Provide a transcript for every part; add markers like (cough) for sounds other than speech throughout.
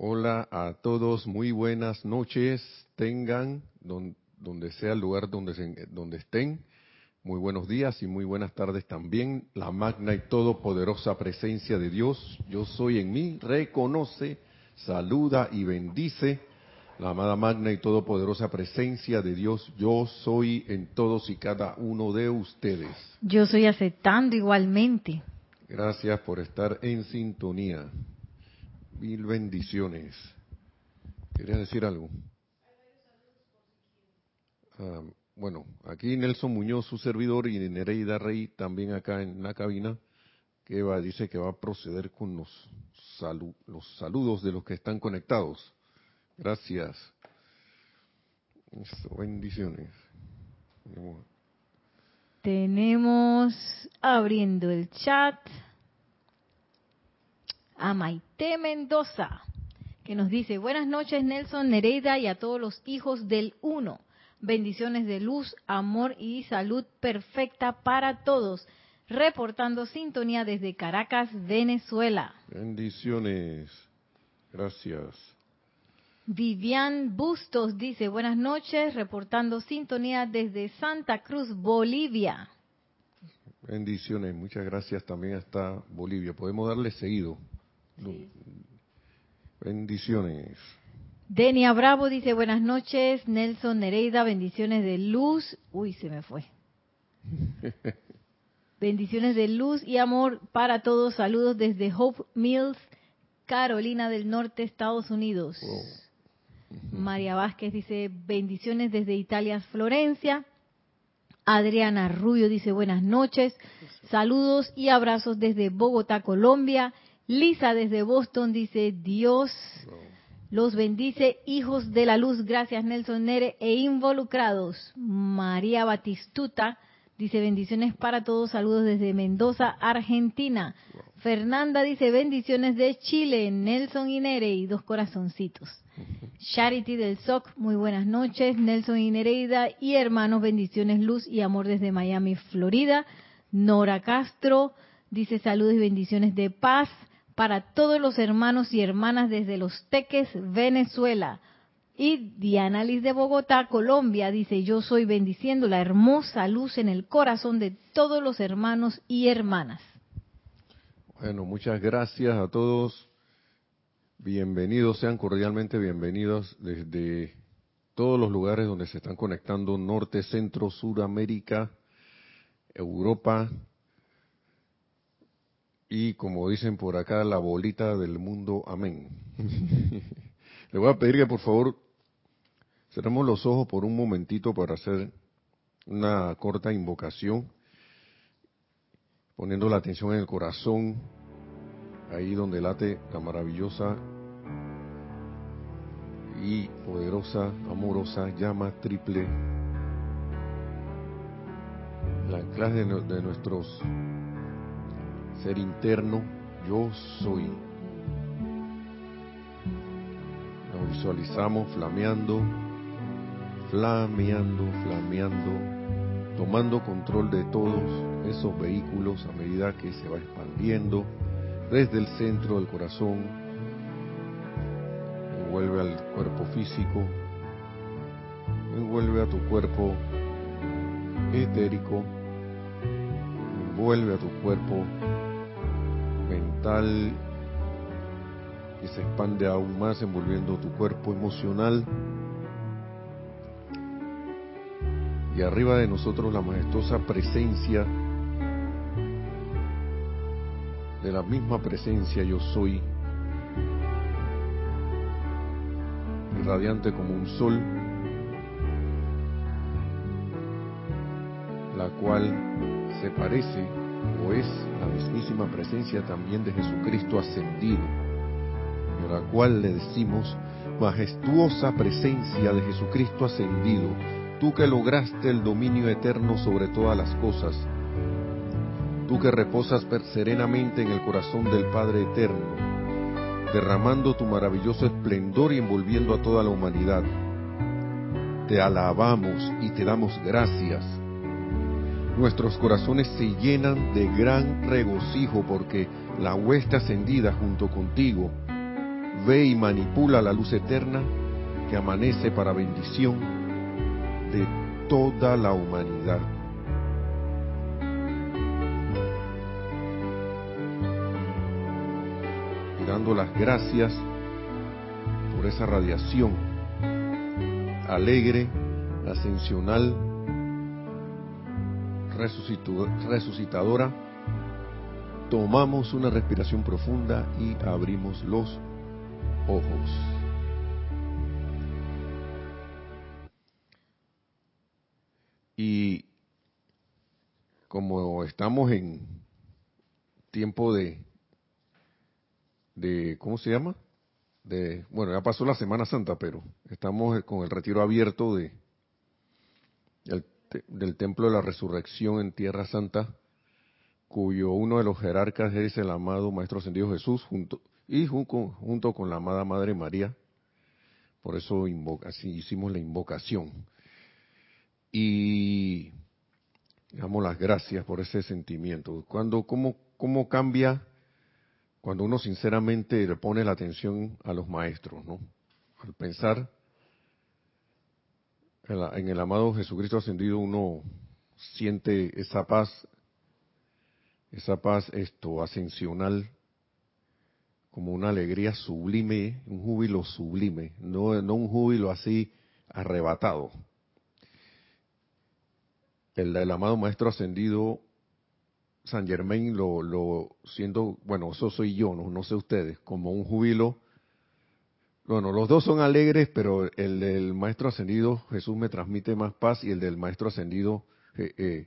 Hola a todos, muy buenas noches. Tengan donde sea el lugar donde, se, donde estén. Muy buenos días y muy buenas tardes también. La magna y todopoderosa presencia de Dios, yo soy en mí, reconoce, saluda y bendice. La amada magna y todopoderosa presencia de Dios, yo soy en todos y cada uno de ustedes. Yo soy aceptando igualmente. Gracias por estar en sintonía. Mil bendiciones. ¿Querías decir algo? Ah, bueno, aquí Nelson Muñoz, su servidor, y Nereida Rey, también acá en la cabina, que va, dice que va a proceder con los, los saludos de los que están conectados. Gracias. bendiciones. Tenemos abriendo el chat a Maite Mendoza, que nos dice, buenas noches Nelson Nereida y a todos los hijos del Uno. Bendiciones de luz, amor y salud perfecta para todos. Reportando sintonía desde Caracas, Venezuela. Bendiciones. Gracias. Vivian Bustos dice, buenas noches, reportando sintonía desde Santa Cruz, Bolivia. Bendiciones, muchas gracias también hasta Bolivia. Podemos darle seguido. Bendiciones. Denia Bravo dice buenas noches. Nelson Nereida, bendiciones de luz. Uy, se me fue. (laughs) bendiciones de luz y amor para todos. Saludos desde Hope Mills, Carolina del Norte, Estados Unidos. María Vázquez dice bendiciones desde Italia, Florencia. Adriana Rubio dice buenas noches. Saludos y abrazos desde Bogotá, Colombia. Lisa desde Boston dice, Dios los bendice, hijos de la luz, gracias Nelson Nere e involucrados. María Batistuta dice, bendiciones para todos, saludos desde Mendoza, Argentina. Fernanda dice, bendiciones de Chile, Nelson y Nere y dos corazoncitos. (laughs) Charity del SOC, muy buenas noches. Nelson y Nereida y hermanos, bendiciones, luz y amor desde Miami, Florida. Nora Castro dice saludos y bendiciones de paz para todos los hermanos y hermanas desde Los Teques, Venezuela. Y Diana Liz de Bogotá, Colombia, dice, yo soy bendiciendo la hermosa luz en el corazón de todos los hermanos y hermanas. Bueno, muchas gracias a todos. Bienvenidos, sean cordialmente bienvenidos desde todos los lugares donde se están conectando, norte, centro, América, Europa, y como dicen por acá, la bolita del mundo, amén. (laughs) Le voy a pedir que por favor cerremos los ojos por un momentito para hacer una corta invocación, poniendo la atención en el corazón, ahí donde late la maravillosa y poderosa, amorosa llama triple, la clase de nuestros ser interno, yo soy. Nos visualizamos flameando, flameando, flameando, tomando control de todos esos vehículos a medida que se va expandiendo desde el centro del corazón, envuelve al cuerpo físico, envuelve a tu cuerpo etérico, envuelve a tu cuerpo mental que se expande aún más envolviendo tu cuerpo emocional. Y arriba de nosotros la majestuosa presencia de la misma presencia yo soy, radiante como un sol, la cual se parece o es la mismísima presencia también de Jesucristo ascendido, a la cual le decimos, majestuosa presencia de Jesucristo ascendido, tú que lograste el dominio eterno sobre todas las cosas, tú que reposas serenamente en el corazón del Padre eterno, derramando tu maravilloso esplendor y envolviendo a toda la humanidad. Te alabamos y te damos gracias nuestros corazones se llenan de gran regocijo porque la hueste ascendida junto contigo ve y manipula la luz eterna que amanece para bendición de toda la humanidad. Y dando las gracias por esa radiación alegre, ascensional, resucitadora, tomamos una respiración profunda y abrimos los ojos. Y como estamos en tiempo de, de ¿cómo se llama? De, bueno, ya pasó la Semana Santa, pero estamos con el retiro abierto de del Templo de la Resurrección en Tierra Santa, cuyo uno de los jerarcas es el amado Maestro Ascendido Jesús, junto, y junto, con la amada Madre María. Por eso así hicimos la invocación. Y damos las gracias por ese sentimiento. Cuando, ¿cómo, ¿Cómo cambia cuando uno sinceramente le pone la atención a los maestros, ¿no? Al pensar en el amado Jesucristo ascendido uno siente esa paz, esa paz esto ascensional como una alegría sublime, un júbilo sublime, no, no un júbilo así arrebatado. El del amado Maestro Ascendido San Germain lo, lo siento, bueno, eso soy yo, no, no sé ustedes, como un júbilo bueno, los dos son alegres, pero el del Maestro Ascendido Jesús me transmite más paz y el del Maestro Ascendido eh,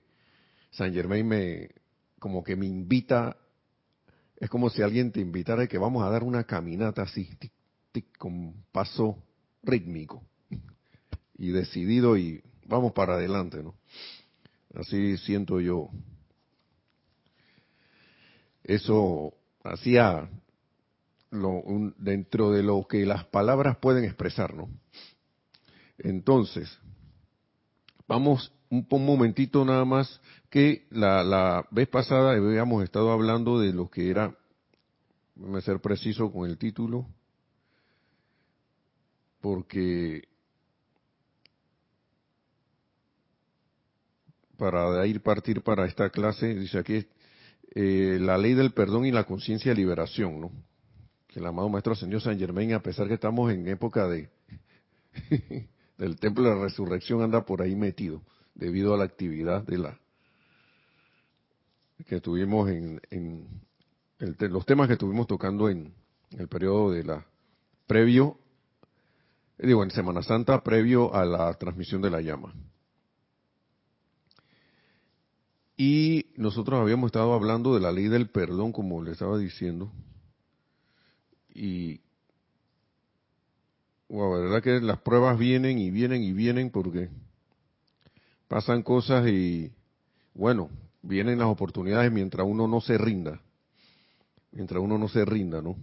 San Germain me como que me invita, es como si alguien te invitara y que vamos a dar una caminata así, tic, tic, con paso rítmico y decidido y vamos para adelante, ¿no? Así siento yo. Eso hacía dentro de lo que las palabras pueden expresar, ¿no? Entonces, vamos un, un momentito nada más que la, vez pasada habíamos estado hablando de lo que era, a ser preciso con el título, porque para ir partir para esta clase, dice aquí, eh, la ley del perdón y la conciencia de liberación, ¿no? Que el amado Maestro Ascendió San Germain, a pesar que estamos en época de (laughs) del Templo de la Resurrección, anda por ahí metido, debido a la actividad de la que tuvimos en, en los temas que estuvimos tocando en el periodo de la previo, digo, en Semana Santa, previo a la transmisión de la llama. Y nosotros habíamos estado hablando de la ley del perdón, como le estaba diciendo, y la verdad que las pruebas vienen y vienen y vienen porque pasan cosas y bueno, vienen las oportunidades mientras uno no se rinda, mientras uno no se rinda, ¿no?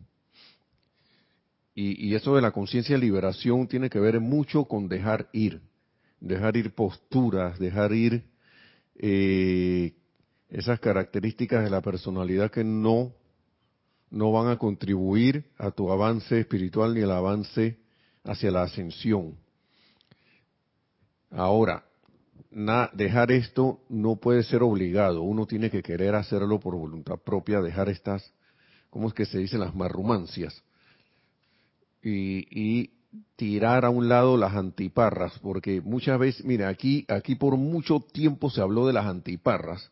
Y, y eso de la conciencia de liberación tiene que ver mucho con dejar ir, dejar ir posturas, dejar ir eh, esas características de la personalidad que no no van a contribuir a tu avance espiritual ni al avance hacia la ascensión. Ahora, dejar esto no puede ser obligado, uno tiene que querer hacerlo por voluntad propia, dejar estas, ¿cómo es que se dicen? Las marrumancias. Y, y tirar a un lado las antiparras, porque muchas veces, mira, aquí, aquí por mucho tiempo se habló de las antiparras,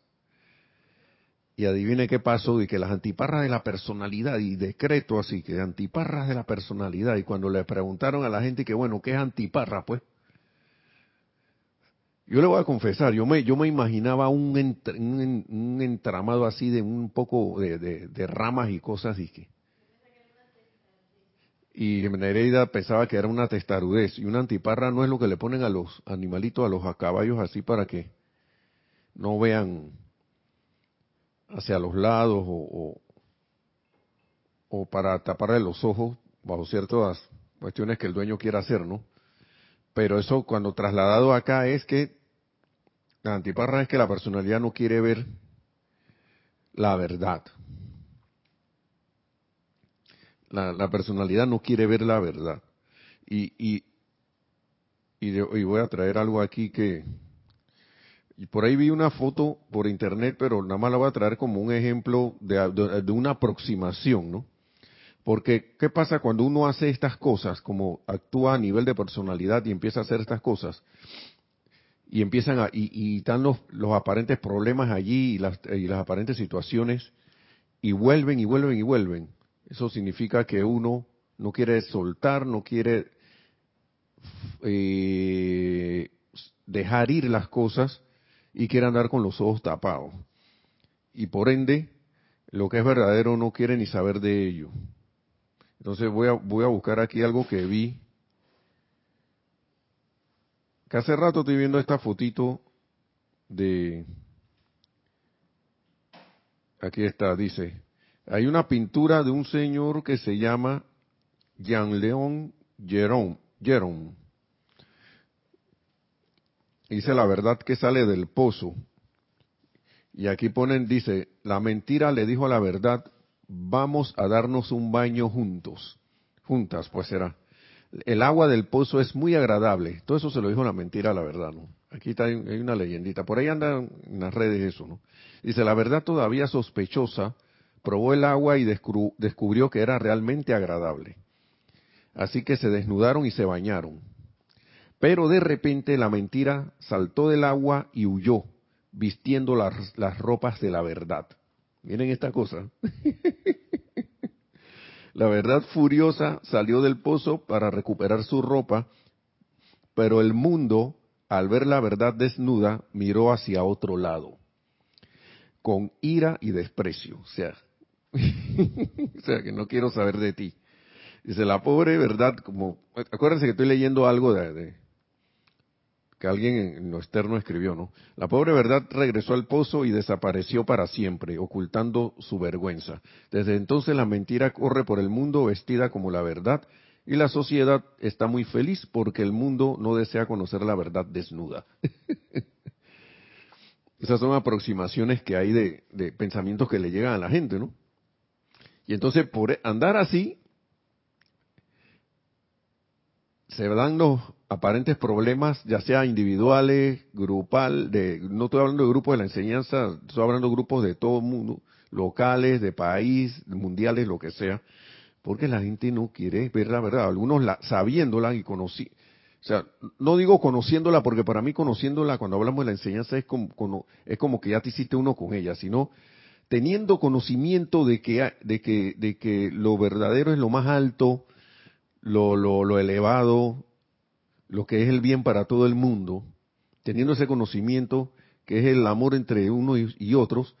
y adivine qué pasó, y que las antiparras de la personalidad, y decreto así, que antiparras de la personalidad, y cuando le preguntaron a la gente que bueno, ¿qué es antiparra? Pues, yo le voy a confesar, yo me, yo me imaginaba un, un, entramado así de un poco de, ramas y cosas y que... Y Nereida pensaba que era una testarudez. Y una antiparra no es lo que le ponen a los animalitos, a los caballos así para que no vean hacia los lados o, o, para taparle los ojos bajo ciertas cuestiones que el dueño quiera hacer, ¿no? Pero eso cuando trasladado acá es que la antiparra es que la personalidad no quiere ver la verdad. La, personalidad no quiere ver la verdad. Y, y, y, voy a traer algo aquí que... Y por ahí vi una foto por internet, pero nada más la voy a traer como un ejemplo de, de una aproximación, ¿no? Porque, ¿qué pasa cuando uno hace estas cosas, como actúa a nivel de personalidad y empieza a hacer estas cosas? Y empiezan a, y, y están los, los, aparentes problemas allí y las, y las aparentes situaciones, y vuelven y vuelven y vuelven. Eso significa que uno no quiere soltar, no quiere eh, dejar ir las cosas y quiere andar con los ojos tapados. Y por ende, lo que es verdadero no quiere ni saber de ello. Entonces voy a, voy a buscar aquí algo que vi. Que hace rato estoy viendo esta fotito de... Aquí está, dice. Hay una pintura de un señor que se llama Jean León Jerome. Dice la verdad que sale del pozo. Y aquí ponen, dice, la mentira le dijo la verdad, vamos a darnos un baño juntos. Juntas, pues será. El agua del pozo es muy agradable. Todo eso se lo dijo la mentira, la verdad, ¿no? Aquí está, hay una leyendita. Por ahí andan en las redes eso, ¿no? Dice, la verdad todavía sospechosa, probó el agua y descubrió que era realmente agradable. Así que se desnudaron y se bañaron. Pero de repente la mentira saltó del agua y huyó, vistiendo las, ropas de la verdad. Miren esta cosa. la verdad furiosa salió del pozo para recuperar su ropa, pero el mundo, al ver la verdad desnuda, miró hacia otro lado, con ira y desprecio. O sea, (laughs) o sea que no quiero saber de ti. Dice la pobre verdad, como acuérdense que estoy leyendo algo de, que alguien en lo externo escribió, ¿no? La pobre verdad regresó al pozo y desapareció para siempre, ocultando su vergüenza. Desde entonces la mentira corre por el mundo vestida como la verdad y la sociedad está muy feliz porque el mundo no desea conocer la verdad desnuda. (laughs) Esas son aproximaciones que hay de, pensamientos que le llegan a la gente, ¿no? Y entonces por andar así, se dan los aparentes problemas, ya sea individuales, grupal, de, no estoy hablando de grupos de la enseñanza, estoy hablando de grupos de todo el mundo, locales, de país, mundiales, lo que sea, porque la gente no quiere ver la verdad. Algunos la, sabiéndola y conocí, o sea, no digo conociéndola porque para mí conociéndola cuando hablamos de la enseñanza es como, es como que ya te hiciste uno con ella, sino teniendo conocimiento de que, de que, de que lo verdadero es lo más alto, lo, lo elevado, lo que es el bien para todo el mundo, teniendo ese conocimiento que es el amor entre uno y, otros,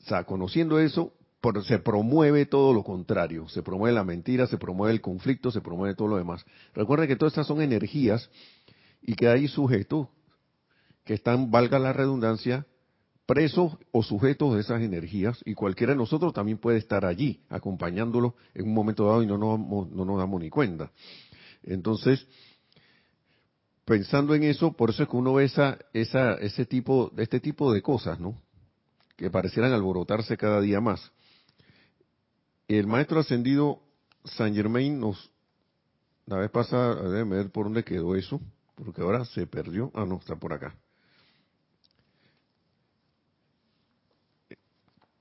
o sea, conociendo eso, se promueve todo lo contrario, se promueve la mentira, se promueve el conflicto, se promueve todo lo demás. Recuerden que todas estas son energías y que hay sujetos que están, valga la redundancia, presos o sujetos de esas energías y cualquiera de nosotros también puede estar allí acompañándolo en un momento dado y no nos, no nos damos ni cuenta. Entonces, pensando en eso, por eso es que uno ve esa, esa, ese tipo, este tipo de cosas, ¿no? Que parecieran alborotarse cada día más. El maestro ascendido San Germain nos, la vez pasada, a ver por dónde quedó eso, porque ahora se perdió. Ah, no, está por acá.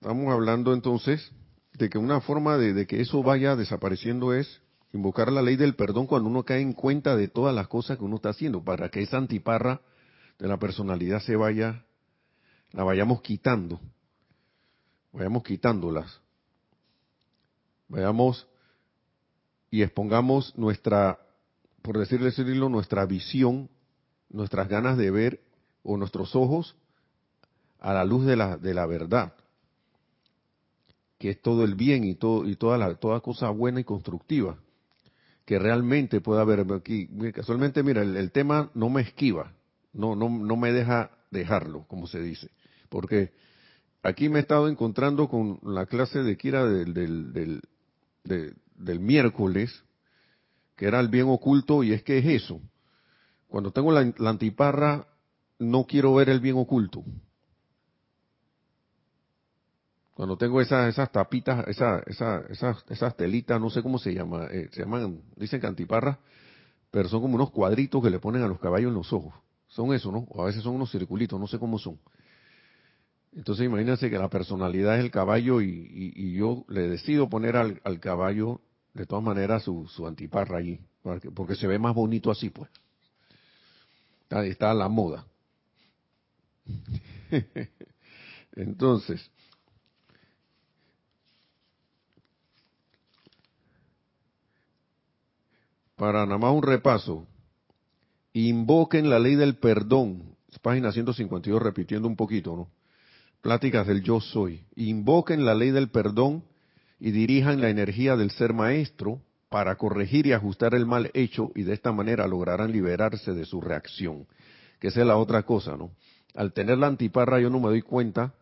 Estamos hablando entonces de que una forma de, que eso vaya desapareciendo es invocar la ley del perdón cuando uno cae en cuenta de todas las cosas que uno está haciendo, para que esa antiparra de la personalidad se vaya, la vayamos quitando, vayamos quitándolas, vayamos y expongamos nuestra, por decirle decirlo, nuestra visión, nuestras ganas de ver o nuestros ojos a la luz de la, de la verdad que es todo el bien y todo y toda la toda cosa buena y constructiva que realmente pueda haber aquí casualmente mira el, tema no me esquiva no no no me deja dejarlo como se dice porque aquí me he estado encontrando con la clase de Kira del del, del, miércoles que era el bien oculto y es que es eso. Cuando tengo la antiparra no quiero ver el bien oculto Cuando tengo esas, esas tapitas, esa, esa, esas, esas telitas, no sé cómo se llama, eh, se llaman, dicen cantiparras, pero son como unos cuadritos que le ponen a los caballos en los ojos. Son eso, ¿no? O a veces son unos circulitos, no sé cómo son. Entonces imagínense que la personalidad es el caballo y, yo le decido poner al, caballo de todas maneras su, su antiparra allí, porque, se ve más bonito así, pues. Ahí está la moda. (laughs) Entonces, para nada más un repaso, invoquen la ley del perdón, página 152 repitiendo un poquito, ¿no? Pláticas del yo soy. Invoquen la ley del perdón y dirijan la energía del ser maestro para corregir y ajustar el mal hecho y de esta manera lograrán liberarse de su reacción. Que esa es la otra cosa, ¿no? Al tener la antiparra yo no me doy cuenta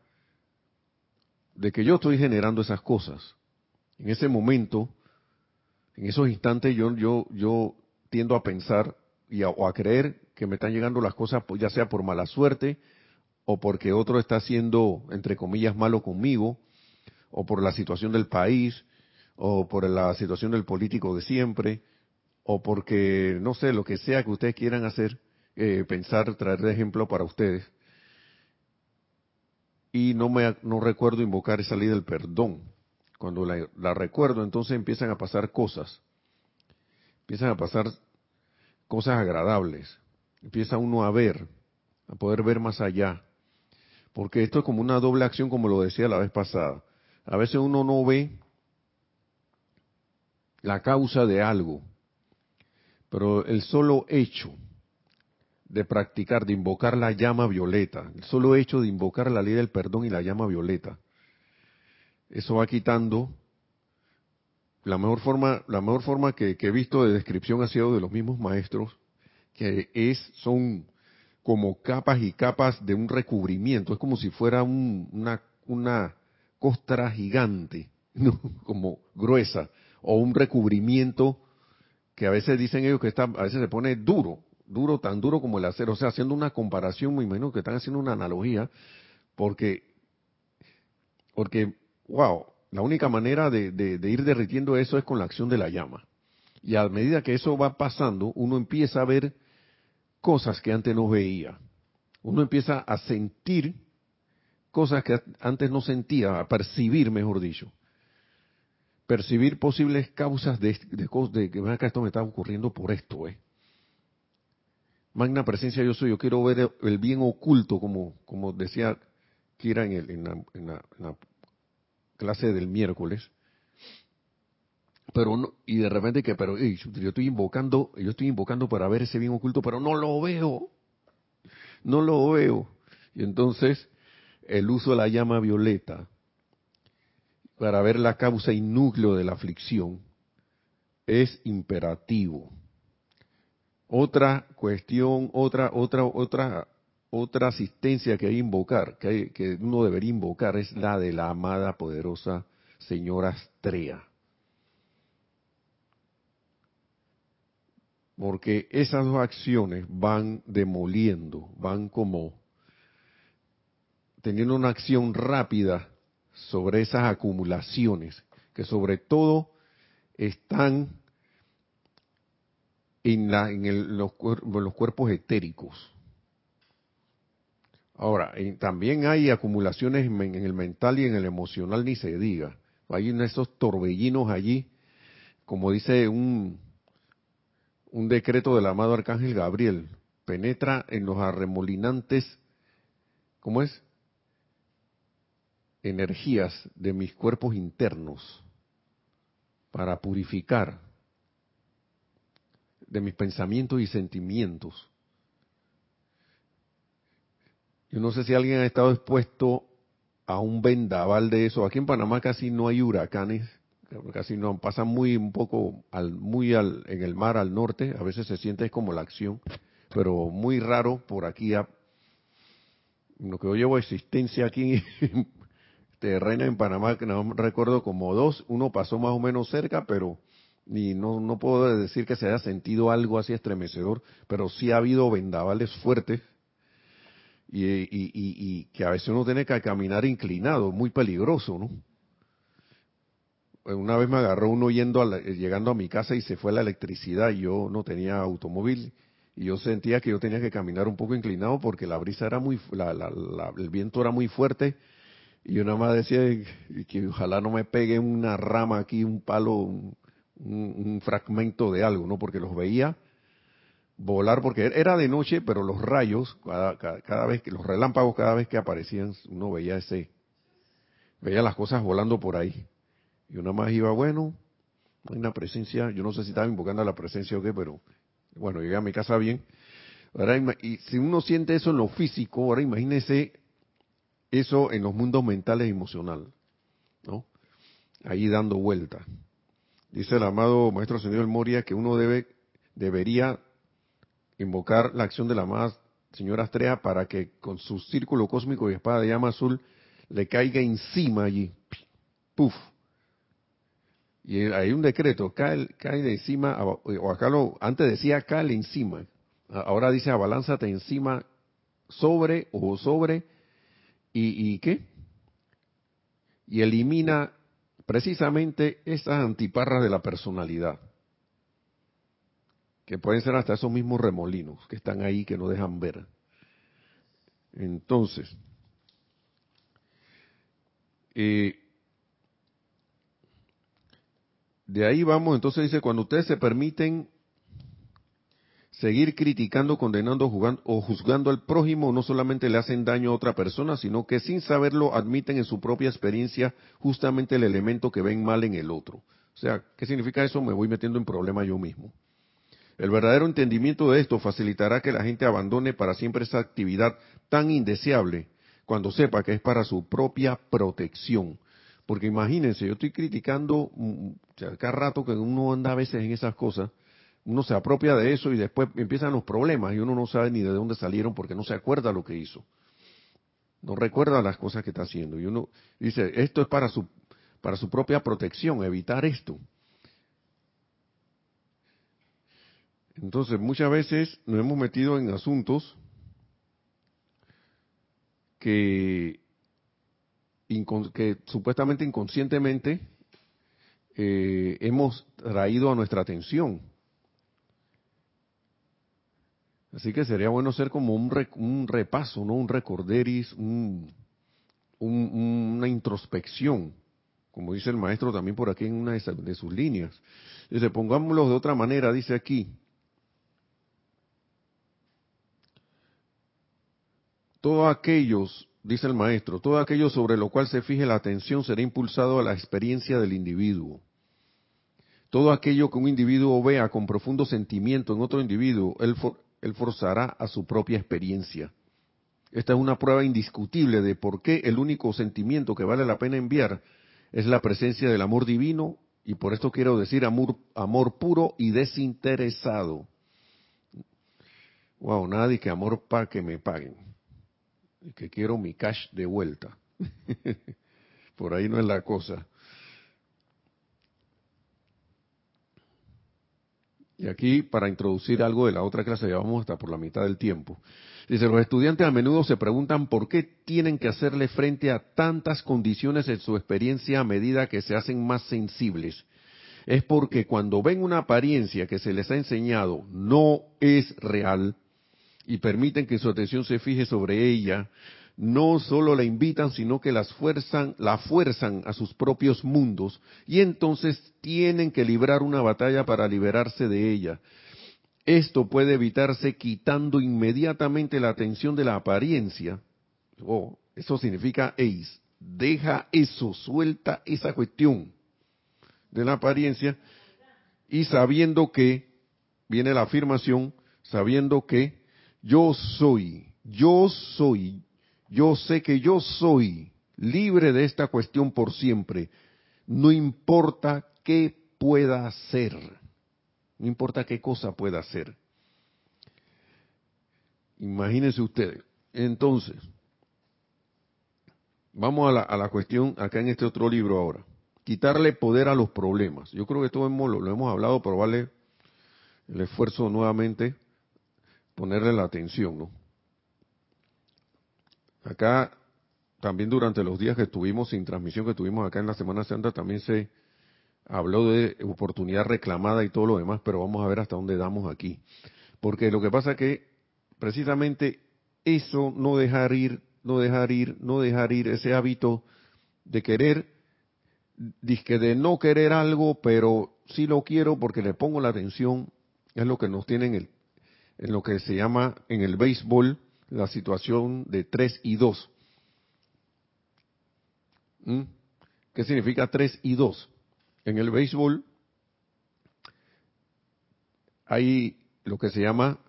de que yo estoy generando esas cosas. En ese momento en esos instantes yo, yo, tiendo a pensar y o a creer que me están llegando las cosas, ya sea por mala suerte, o porque otro está siendo, entre comillas, malo conmigo, o por la situación del país, o por la situación del político de siempre, o porque, no sé, lo que sea que ustedes quieran hacer, eh, pensar, traer de ejemplo para ustedes. Y no me no recuerdo invocar esa ley del perdón. Cuando la, recuerdo, entonces empiezan a pasar cosas. Empiezan a pasar cosas agradables. Empieza uno a ver, a poder ver más allá. Porque esto es como una doble acción, como lo decía la vez pasada. A veces uno no ve la causa de algo, pero el solo hecho de practicar, de invocar la llama violeta, el solo hecho de invocar la ley del perdón y la llama violeta, eso va quitando la mejor forma la mejor forma que, he visto de descripción ha sido de los mismos maestros que es son como capas y capas de un recubrimiento es como si fuera una una costra gigante (laughs) como gruesa o un recubrimiento que a veces dicen ellos que está a veces se pone duro duro tan duro como el acero o sea haciendo una comparación muy menos que están haciendo una analogía porque porque wow, la única manera de, ir derritiendo eso es con la acción de la llama. Y a medida que eso va pasando, uno empieza a ver cosas que antes no veía. Uno empieza a sentir cosas que antes no sentía, a percibir, mejor dicho. Percibir posibles causas de, de, que acá esto me está ocurriendo por esto, ¿eh? Magna presencia yo soy, yo quiero ver el bien oculto, como, decía Kira el, en, la, clase del miércoles, pero no, y de repente que, pero yo estoy invocando, yo estoy invocando para ver ese bien oculto, pero no lo veo, no lo veo. Y entonces el uso de la llama violeta para ver la causa y núcleo de la aflicción es imperativo. Otra cuestión, otra, otra, otra otra asistencia que hay invocar, que, que uno debería invocar, es la de la amada poderosa señora Astrea. Porque esas dos acciones van demoliendo, van como teniendo una acción rápida sobre esas acumulaciones, que sobre todo están en, la, en los cuerpos etéricos Ahora, también hay acumulaciones en, el mental y en el emocional, ni se diga. Hay esos torbellinos allí, como dice un, un decreto del amado Arcángel Gabriel, penetra en los arremolinantes, ¿cómo es? Energías de mis cuerpos internos para purificar de mis pensamientos y sentimientos yo no sé si alguien ha estado expuesto a un vendaval de eso. Aquí en Panamá casi no hay huracanes, casi no pasan muy un poco al, muy al, en el mar al norte. A veces se siente como la acción, pero muy raro por aquí. A, lo que yo llevo existencia aquí (laughs) terrena en Panamá, que no recuerdo como dos. Uno pasó más o menos cerca, pero ni no, no puedo decir que se haya sentido algo así estremecedor, pero sí ha habido vendavales fuertes y, y, y, que a veces uno tiene que caminar inclinado, muy peligroso, ¿no? Una vez me agarró uno yendo llegando a mi casa y se fue la electricidad y yo no tenía automóvil y yo sentía que yo tenía que caminar un poco inclinado porque la brisa era muy, la, la, el viento era muy fuerte y yo nada más decía que ojalá no me pegue una rama aquí, un palo, un, un fragmento de algo, ¿no? Porque los veía volar porque era de noche, pero los rayos, cada, vez que, los relámpagos cada vez que aparecían, uno veía ese, veía las cosas volando por ahí. Y una más iba, bueno, hay una presencia, yo no sé si estaba invocando a la presencia o qué, pero bueno, llegué a mi casa bien. Ahora, y si uno siente eso en lo físico, ahora imagínese eso en los mundos mentales y emocionales, ¿no? Ahí dando vuelta. Dice el amado Maestro Señor Moria que uno debe, debería invocar la acción de la amada señora Astrea para que con su círculo cósmico y espada de llama azul le caiga encima allí. Puf. Y hay un decreto, cae, cae de encima, o acá lo, antes decía cae encima, ahora dice abalánzate encima, sobre o sobre, y, qué? Y elimina precisamente esas antiparras de la personalidad pueden ser hasta esos mismos remolinos que están ahí que no dejan ver. Entonces, eh, de ahí vamos, entonces dice, cuando ustedes se permiten seguir criticando, condenando jugando, o juzgando al prójimo, no solamente le hacen daño a otra persona, sino que sin saberlo admiten en su propia experiencia justamente el elemento que ven mal en el otro. O sea, ¿qué significa eso? Me voy metiendo en problema yo mismo. El verdadero entendimiento de esto facilitará que la gente abandone para siempre esa actividad tan indeseable cuando sepa que es para su propia protección. Porque imagínense, yo estoy criticando mm, cada rato que uno anda a veces en esas cosas, uno se apropia de eso y después empiezan los problemas y uno no sabe ni de dónde salieron porque no se acuerda lo que hizo. No recuerda las cosas que está haciendo. Y uno dice, esto es para su, para su propia protección, evitar esto. Entonces, muchas veces nos hemos metido en asuntos que, supuestamente inconscientemente eh, hemos traído a nuestra atención. Así que sería bueno ser como un, un repaso, ¿no? Un recorderis, un, una introspección, como dice el maestro también por aquí en una de sus líneas. Dice, pongámoslo de otra manera, dice aquí, Todo aquellos, dice el maestro, todo aquello sobre lo cual se fije la atención será impulsado a la experiencia del individuo. Todo aquello que un individuo vea con profundo sentimiento en otro individuo, él, forzará a su propia experiencia. Esta es una prueba indiscutible de por qué el único sentimiento que vale la pena enviar es la presencia del amor divino y por esto quiero decir amor puro y desinteresado. Wow, nadie que amor para que me paguen que quiero mi cash de vuelta. (laughs) Por ahí no es la cosa. Y aquí, para introducir algo de la otra clase, ya vamos hasta por la mitad del tiempo. Dice, los estudiantes a menudo se preguntan por qué tienen que hacerle frente a tantas condiciones en su experiencia a medida que se hacen más sensibles. Es porque cuando ven una apariencia que se les ha enseñado no es real, y permiten que su atención se fije sobre ella, no solo la invitan, sino que las fuerzan, la fuerzan a sus propios mundos y entonces tienen que librar una batalla para liberarse de ella. Esto puede evitarse quitando inmediatamente la atención de la apariencia. Oh, eso significa, eis, deja eso, suelta esa cuestión de la apariencia y sabiendo que, viene la afirmación, sabiendo que yo soy, yo soy, yo sé que yo soy libre de esta cuestión por siempre. No importa qué pueda hacer, no importa qué cosa pueda hacer. Imagínense ustedes. Entonces, vamos a la, a la, cuestión acá en este otro libro ahora. Quitarle poder a los problemas. Yo creo que esto lo, lo hemos hablado, pero vale el esfuerzo nuevamente ponerle la atención, ¿no? acá también durante los días que estuvimos sin transmisión que tuvimos acá en la Semana Santa también se habló de oportunidad reclamada y todo lo demás, pero vamos a ver hasta dónde damos aquí. Porque lo que pasa es que precisamente eso no dejar ir, no dejar ir, no dejar ir ese hábito de querer, que de no querer algo, pero sí lo quiero porque le pongo la atención, es lo que nos tiene en, el, en lo que se llama en el béisbol la situación de 3 y 2. ¿Mm? ¿Qué significa 3 y 2? En el béisbol hay lo que se llama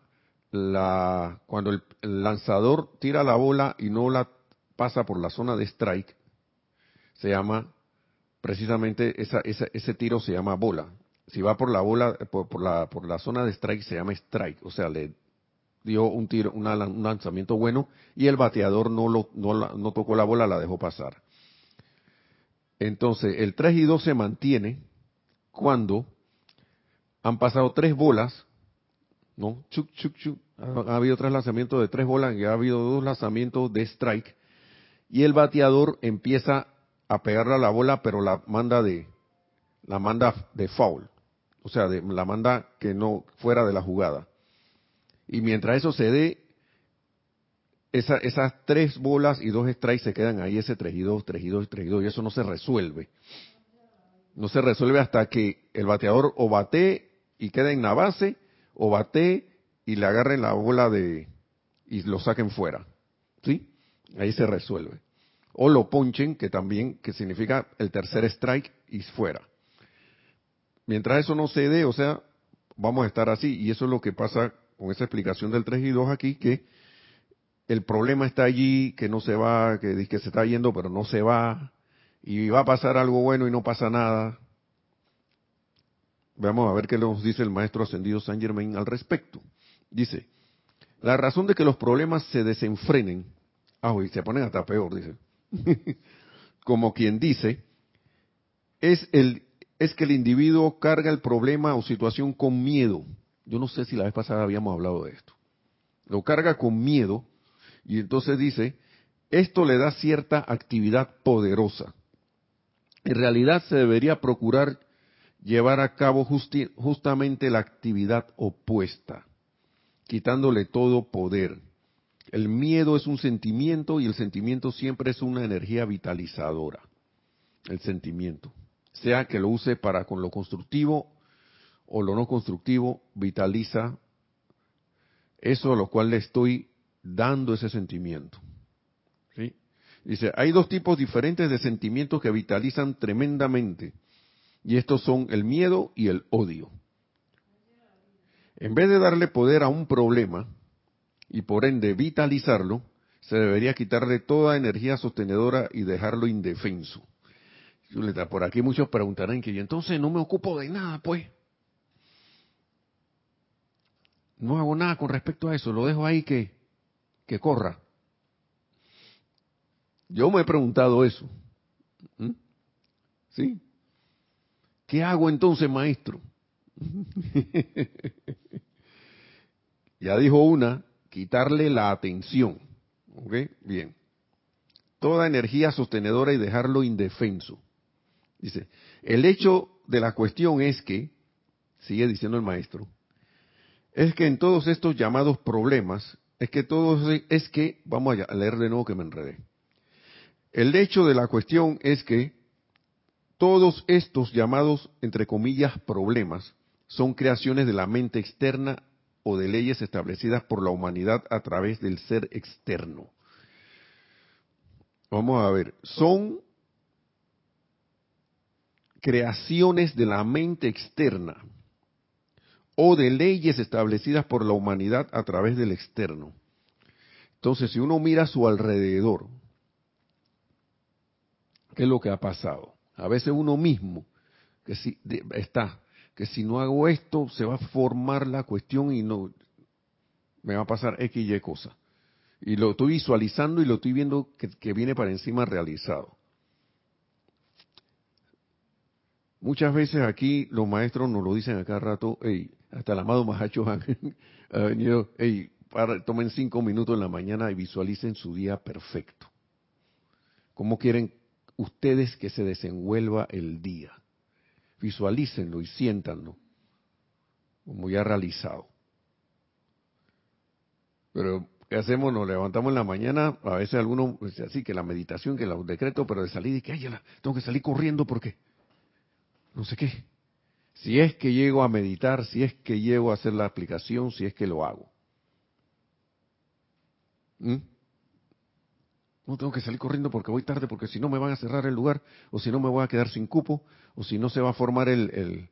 la cuando el, lanzador tira la bola y no la pasa por la zona de strike, se llama precisamente esa, ese tiro se llama bola. Si va por la bola por, la por la zona de strike se llama strike, o sea le dio un tiro un lanzamiento bueno y el bateador no lo no, no tocó la bola la dejó pasar. Entonces, el 3 y 2 se mantiene cuando han pasado tres bolas, ¿no? Chuc, chuc, chuc. Ha, habido tres lanzamientos de tres bolas y ha habido dos lanzamientos de strike. Y el bateador empieza a pegarle a la bola, pero la manda de, la manda de foul. O sea, de, la manda que no fuera de la jugada. Y mientras eso se dé, esas tres bolas y dos strikes se quedan ahí, ese 3 y 2, 3 y 2, 3 y 2, y eso no se resuelve. No se resuelve hasta que el bateador o bate y quede en la base, o bate y le agarren la bola de y lo saquen fuera. ¿Sí? Ahí se resuelve. O lo ponchen, que también, que significa el tercer strike y fuera. Mientras eso no se dé, o sea, vamos a estar así, y eso es lo que pasa con esa explicación del 3 y 2 aquí, que el problema está allí, que no se va, que, que se está yendo, pero no se va, y va a pasar algo bueno y no pasa nada. Vamos a ver qué nos dice el maestro ascendido San Germain al respecto. Dice, la razón de que los problemas se desenfrenen, ah, y se ponen hasta peor, dice, (laughs) como quien dice, es, el, es que el individuo carga el problema o situación con miedo. Yo no sé si la vez pasada habíamos hablado de esto. Lo carga con miedo y entonces dice, esto le da cierta actividad poderosa. En realidad se debería procurar llevar a cabo justamente la actividad opuesta, quitándole todo poder. El miedo es un sentimiento y el sentimiento siempre es una energía vitalizadora. El sentimiento. Sea que lo use para con lo constructivo o lo no constructivo, vitaliza eso a lo cual le estoy dando ese sentimiento. Dice, hay dos tipos diferentes de sentimientos que vitalizan tremendamente, y estos son el miedo y el odio. En vez de darle poder a un problema, y por ende vitalizarlo, se debería quitarle toda energía sostenedora y dejarlo indefenso. Por aquí muchos preguntarán que entonces no me ocupo de nada, pues. No hago nada con respecto a eso, lo dejo ahí que que corra. Yo me he preguntado eso. ¿Mm? ¿Sí? ¿Qué hago entonces, maestro? (laughs) ya dijo una, quitarle la atención. ¿Ok? Bien. Toda energía sostenedora y dejarlo indefenso. Dice, el hecho de la cuestión es que, sigue diciendo el maestro, es que en todos estos llamados problemas es que todo es que, vamos a leer de nuevo que me enredé. El hecho de la cuestión es que todos estos llamados, entre comillas, problemas, son creaciones de la mente externa o de leyes establecidas por la humanidad a través del ser externo. Vamos a ver, son creaciones de la mente externa o de leyes establecidas por la humanidad a través del externo. Entonces, si uno mira a su alrededor, ¿qué es lo que ha pasado? A veces uno mismo, que si está, que si no hago esto, se va a formar la cuestión y no me va a pasar X y Y cosa. Y lo estoy visualizando y lo estoy viendo que viene para encima realizado. Muchas veces aquí los maestros nos lo dicen a cada rato, hey, hasta el amado Mahacho (laughs) ha venido, hey, tomen cinco minutos en la mañana y visualicen su día perfecto. ¿Cómo quieren ustedes que se desenvuelva el día? Visualícenlo y siéntanlo como ya realizado. Pero, ¿qué hacemos? Nos levantamos en la mañana, a veces algunos, pues, así que la meditación, que los decretos, pero de salir y que, ay, tengo que salir corriendo porque, no sé qué. Si es que llego a meditar, si es que llego a hacer la aplicación, si es que lo hago. ¿Mm? No tengo que salir corriendo porque voy tarde, porque si no me van a cerrar el lugar, o si no me voy a quedar sin cupo, o si no se va a formar el,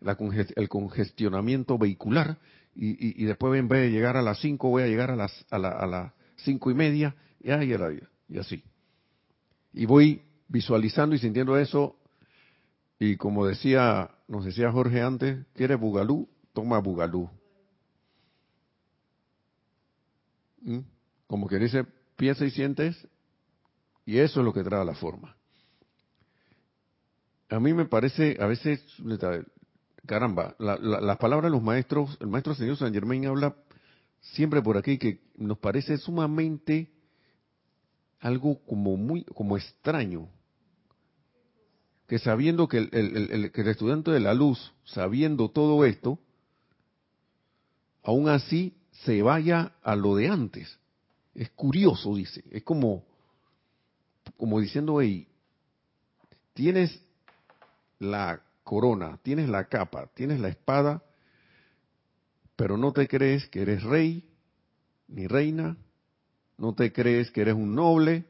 el, congestionamiento vehicular, y, y, después en vez de llegar a las 5 voy a llegar a las a, la, a las cinco y media, y, y así. Y voy visualizando y sintiendo eso, y como decía, nos decía Jorge antes, ¿quieres bugalú? Toma bugalú. ¿Mm? Como que dice, piensa y sientes, y eso es lo que trae la forma. A mí me parece, a veces, caramba, las palabras de los maestros, el maestro señor San Germain habla siempre por aquí que nos parece sumamente algo como muy, como extraño, que sabiendo que el, que el estudiante de la luz, sabiendo todo esto, aún así se vaya a lo de antes. Es curioso, dice. Es como, como diciendo, hey, tienes la corona, tienes la capa, tienes la espada, pero no te crees que eres rey ni reina, no te crees que eres un noble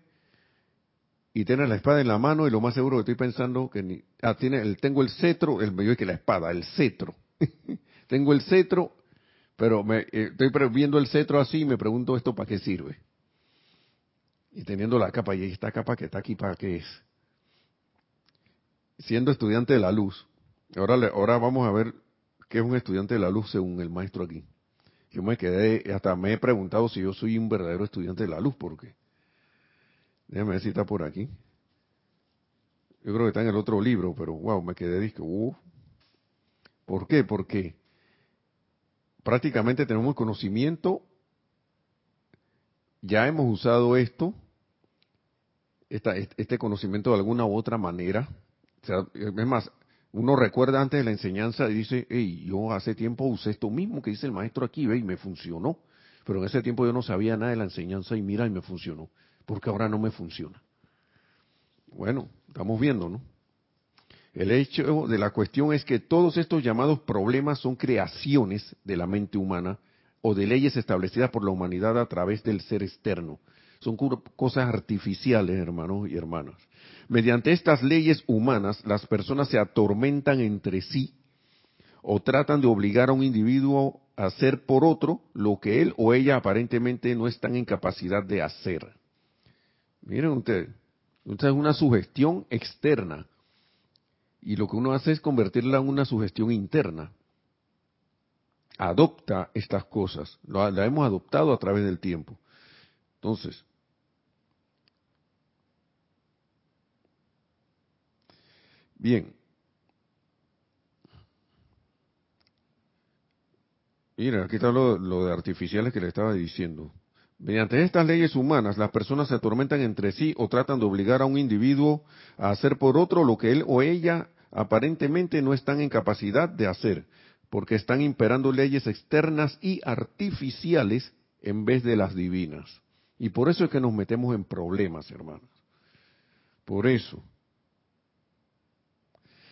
y tienes la espada en la mano y lo más seguro que estoy pensando que ni, ah, tiene el, tengo el cetro, el medio que la espada, el cetro. (laughs) tengo el cetro, pero me, eh, estoy viendo el cetro así y me pregunto esto para qué sirve. Y teniendo la capa, y esta capa que está aquí, ¿para qué es? Siendo estudiante de la luz, Ahora, ahora vamos a ver qué es un estudiante de la luz según el maestro aquí. Yo me quedé, hasta me he preguntado si yo soy un verdadero estudiante de la luz, porque déjame ver si está por aquí. Yo creo que está en el otro libro, pero wow, me quedé disco. ¿Por qué? Porque prácticamente tenemos conocimiento, ya hemos usado esto, este conocimiento de alguna u otra manera. O sea, es más, uno recuerda antes de la enseñanza y dice, hey, yo hace tiempo usé esto mismo que dice el maestro aquí, ve, y me funcionó. Pero en ese tiempo yo no sabía nada de la enseñanza y mira, y me funcionó. Porque ahora no me funciona. Bueno, estamos viendo, ¿no? El hecho de la cuestión es que todos estos llamados problemas son creaciones de la mente humana o de leyes establecidas por la humanidad a través del ser externo. Son cosas artificiales, hermanos y hermanas. Mediante estas leyes humanas, las personas se atormentan entre sí o tratan de obligar a un individuo a hacer por otro lo que él o ella aparentemente no están en capacidad de hacer. Miren ustedes, es una sugestión externa y lo que uno hace es convertirla en una sugestión interna. Adopta estas cosas, la hemos adoptado a través del tiempo. Entonces, Bien. Mira, aquí está lo, de artificiales que le estaba diciendo. Mediante estas leyes humanas, las personas se atormentan entre sí o tratan de obligar a un individuo a hacer por otro lo que él o ella aparentemente no están en capacidad de hacer, porque están imperando leyes externas y artificiales en vez de las divinas. Y por eso es que nos metemos en problemas, hermanos. Por eso.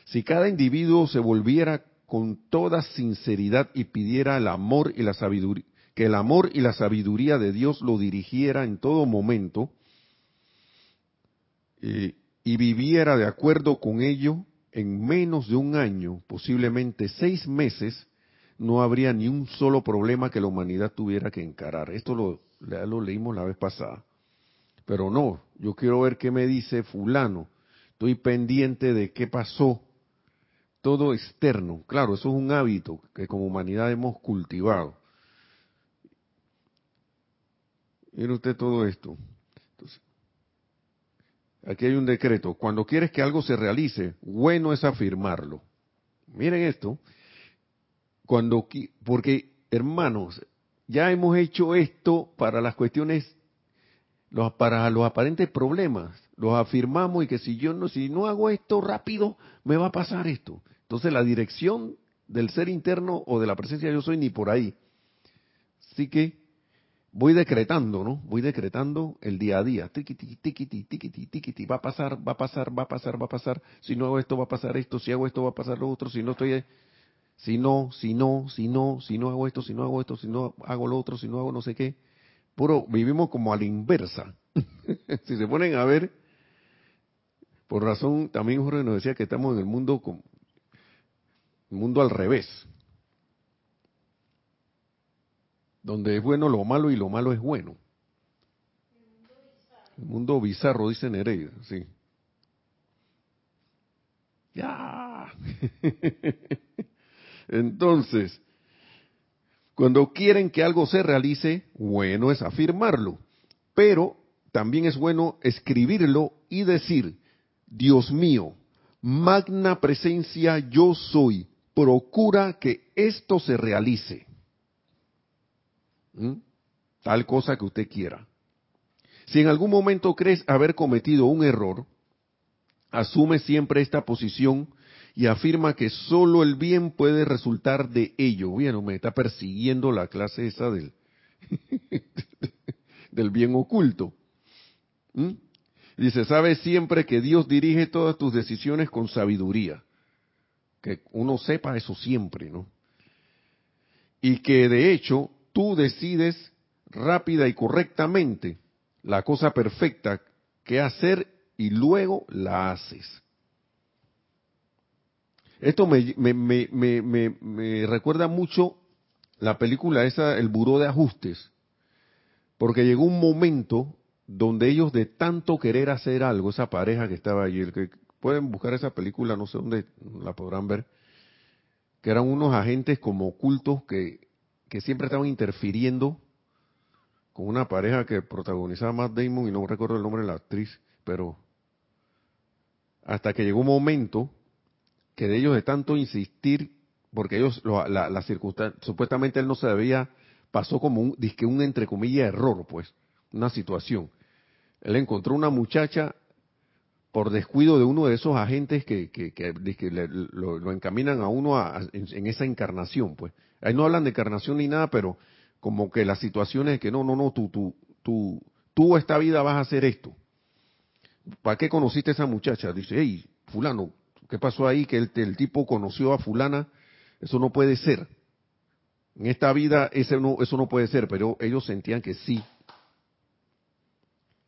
Si cada individuo se volviera con toda sinceridad y pidiera el amor y la sabiduría, que el amor y la sabiduría de Dios lo dirigiera en todo momento eh, y viviera de acuerdo con ello, en menos de un año, posiblemente seis meses, no habría ni un solo problema que la humanidad tuviera que encarar. Esto lo, lo leímos la vez pasada. Pero no, yo quiero ver qué me dice fulano. Estoy pendiente de qué pasó todo externo. Claro, eso es un hábito que como humanidad hemos cultivado. Mire usted todo esto. aquí hay un decreto. Cuando quieres que algo se realice, bueno es afirmarlo. Miren esto. Cuando, porque, hermanos, ya hemos hecho esto para las cuestiones, los, para los aparentes problemas, los afirmamos y que si yo no, si no hago esto rápido, me va a pasar esto. Entonces la dirección del ser interno o de la presencia de yo soy ni por ahí. Así que voy decretando, ¿no? Voy decretando el día a día. Tiquiti, tiquiti, tiquiti, tiquiti. Va a pasar, va a pasar, va a pasar, va a pasar. Si no hago esto, va a pasar esto. Si hago esto, va a pasar lo otro. Si no estoy, si no, si no, si no, si no hago esto, si no hago esto, si no hago lo otro, si no hago no sé qué. Puro, vivimos como a la inversa. (laughs) si se ponen a ver, por razón, también Jorge nos decía que estamos en el mundo, con, mundo al revés. Donde es bueno lo malo y lo malo es bueno. El mundo bizarro, dice Nereida, sí. Ya. (laughs) Entonces, cuando quieren que algo se realice, bueno es afirmarlo, pero también es bueno escribirlo y decir, Dios mío, magna presencia yo soy, procura que esto se realice. Tal cosa que usted quiera. Si en algún momento crees haber cometido un error, asume siempre esta posición y afirma que solo el bien puede resultar de ello. Bueno, me está persiguiendo la clase esa del, (laughs) del bien oculto. Dice, sabe siempre que Dios dirige todas tus decisiones con sabiduría. Que uno sepa eso siempre, ¿no? Y que de hecho tú decides rápida y correctamente la cosa perfecta que hacer y luego la haces. Esto me, me, me, recuerda mucho la película esa, El Buró de Ajustes, porque llegó un momento donde ellos de tanto querer hacer algo, esa pareja que estaba allí, el que pueden buscar esa película, no sé dónde la podrán ver, que eran unos agentes como ocultos que que siempre estaban interfiriendo con una pareja que protagonizaba Matt Damon y no recuerdo el nombre de la actriz, pero hasta que llegó un momento que de ellos de tanto insistir, porque ellos, la, la circunstancia, supuestamente él no se debía, pasó como un, disque un entre comillas error, pues, una situación. Él encontró una muchacha por descuido de uno de esos agentes que, lo, encaminan a uno en, esa encarnación, pues. Ahí no hablan de encarnación ni nada, pero como que las situaciones de que no, no, no, tú, tú, tú, tú esta vida vas a hacer esto. ¿Para qué conociste a esa muchacha? Dice, hey, fulano, ¿qué pasó ahí? Que el, tipo conoció a fulana, eso no puede ser. En esta vida ese no, eso no puede ser, pero ellos sentían que sí,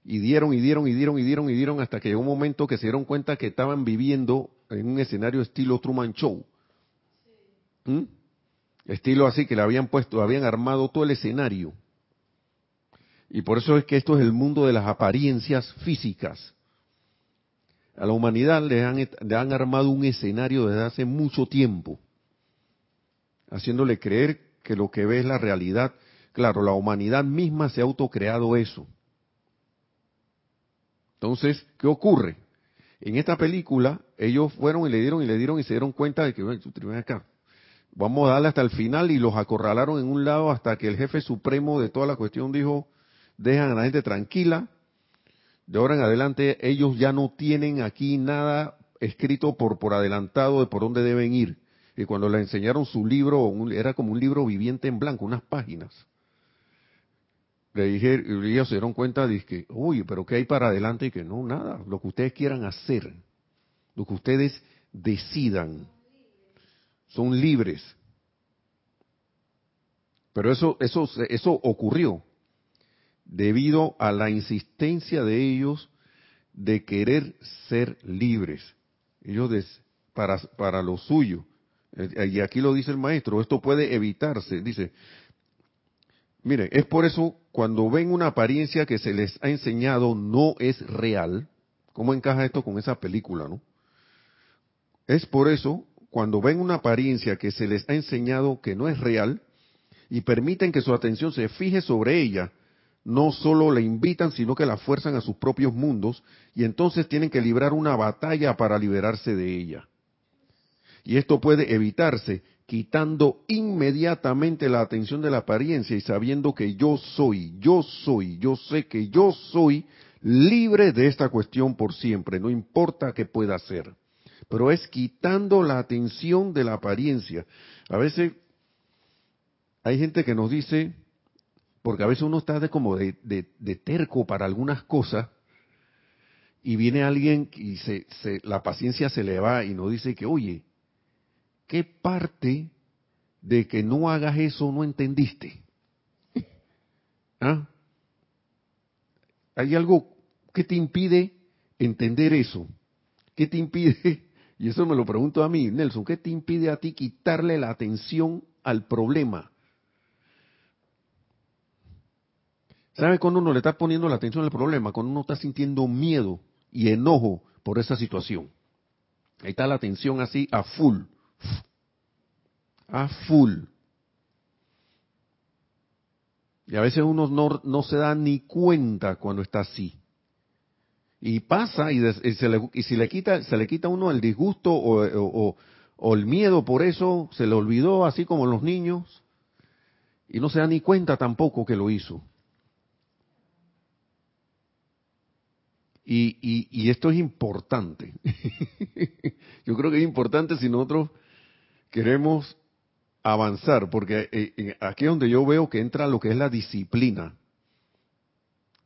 y dieron y dieron y dieron y dieron y dieron hasta que llegó un momento que se dieron cuenta que estaban viviendo en un escenario estilo Truman Show. ¿Mm? Estilo así que le habían puesto, habían armado todo el escenario. Y por eso es que esto es el mundo de las apariencias físicas. A la humanidad le han, le han armado un escenario desde hace mucho tiempo, haciéndole creer que lo que ve es la realidad. Claro, la humanidad misma se ha autocreado eso entonces, ¿qué ocurre? En esta película, ellos fueron y le dieron y le dieron y se dieron cuenta de que, acá, vamos a darle hasta el final y los acorralaron en un lado hasta que el jefe supremo de toda la cuestión dijo, dejan a la gente tranquila, de ahora en adelante ellos ya no tienen aquí nada escrito por, por adelantado de por dónde deben ir. Y cuando le enseñaron su libro, era como un libro viviente en blanco, unas páginas le dije, ellos se dieron cuenta de que, oye, pero ¿qué hay para adelante? Y que no, nada, lo que ustedes quieran hacer, lo que ustedes decidan, son libres. Pero eso, eso, eso ocurrió debido a la insistencia de ellos de querer ser libres. Ellos para, para lo suyo. Eh, y aquí lo dice el maestro, esto puede evitarse. Dice, Miren, es por eso cuando ven una apariencia que se les ha enseñado no es real, ¿cómo encaja esto con esa película, no? Es por eso cuando ven una apariencia que se les ha enseñado que no es real y permiten que su atención se fije sobre ella, no solo la invitan, sino que la fuerzan a sus propios mundos y entonces tienen que librar una batalla para liberarse de ella. Y esto puede evitarse quitando inmediatamente la atención de la apariencia y sabiendo que yo soy, yo soy, yo sé que yo soy libre de esta cuestión por siempre, no importa qué pueda hacer. Pero es quitando la atención de la apariencia. A veces hay gente que nos dice, porque a veces uno está de como de, terco para algunas cosas, y viene alguien y se, la paciencia se le va y nos dice que, oye, ¿qué parte de que no hagas eso no entendiste? ¿Ah? ¿Hay algo que te impide entender eso? ¿Qué te impide? Y eso me lo pregunto a mí, Nelson, ¿qué te impide a ti quitarle la atención al problema? ¿Sabe cuando uno le está poniendo la atención al problema? Cuando uno está sintiendo miedo y enojo por esa situación. Ahí está la atención así a full. A full. Y a veces uno no, no se da ni cuenta cuando está así. Y pasa y, se le, si le quita, se le quita uno el disgusto o, o el miedo por eso, se le olvidó así como los niños. Y no se da ni cuenta tampoco que lo hizo. Y, y, esto es importante. (laughs) Yo creo que es importante si nosotros queremos avanzar, porque eh, eh, aquí es donde yo veo que entra lo que es la disciplina.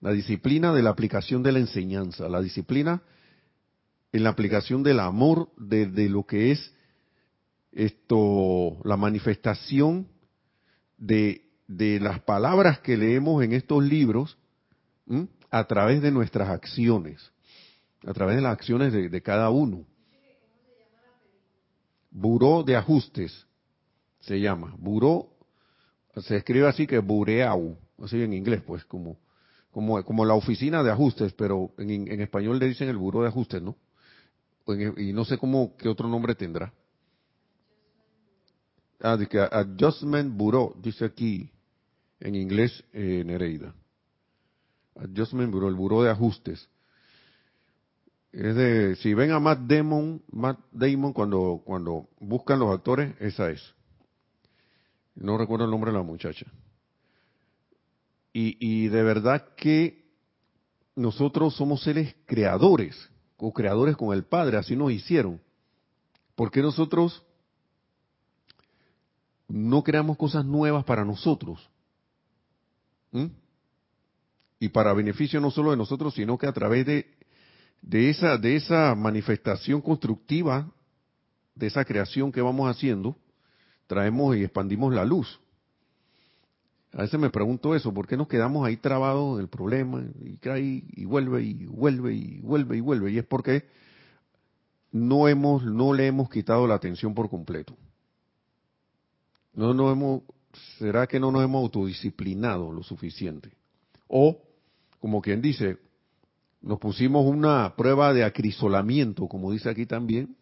La disciplina de la aplicación de la enseñanza, la disciplina en la aplicación del amor, de, lo que es esto, la manifestación de, de las palabras que leemos en estos libros, a través de nuestras acciones, a través de las acciones de, cada uno. Buró de ajustes se llama. Buró se escribe así que bureau, así en inglés, pues, como, como, como la oficina de ajustes, pero en, en español le dicen el buró de ajustes, ¿no? y no sé cómo, qué otro nombre tendrá. Ah, que Adjustment Bureau, dice aquí en inglés eh, Nereida. Adjustment Bureau, el buró de ajustes. Es de, si ven a Matt Damon, Matt Damon cuando, cuando buscan los actores, esa es. No recuerdo el nombre de la muchacha. Y, de verdad que nosotros somos seres creadores, o creadores con el Padre, así nos hicieron. ¿Por qué nosotros no creamos cosas nuevas para nosotros? ¿Mm? y para beneficio no solo de nosotros, sino que a través de, de, esa, de esa manifestación constructiva, de esa creación que vamos haciendo, traemos y expandimos la luz. A veces me pregunto eso, ¿por qué nos quedamos ahí trabados en el problema y cae y vuelve y vuelve y vuelve y vuelve? Y es porque no hemos, no le hemos quitado la atención por completo. No nos hemos, será que no nos hemos autodisciplinado lo suficiente. O como quien dice, nos pusimos una prueba de acrisolamiento, como dice aquí también,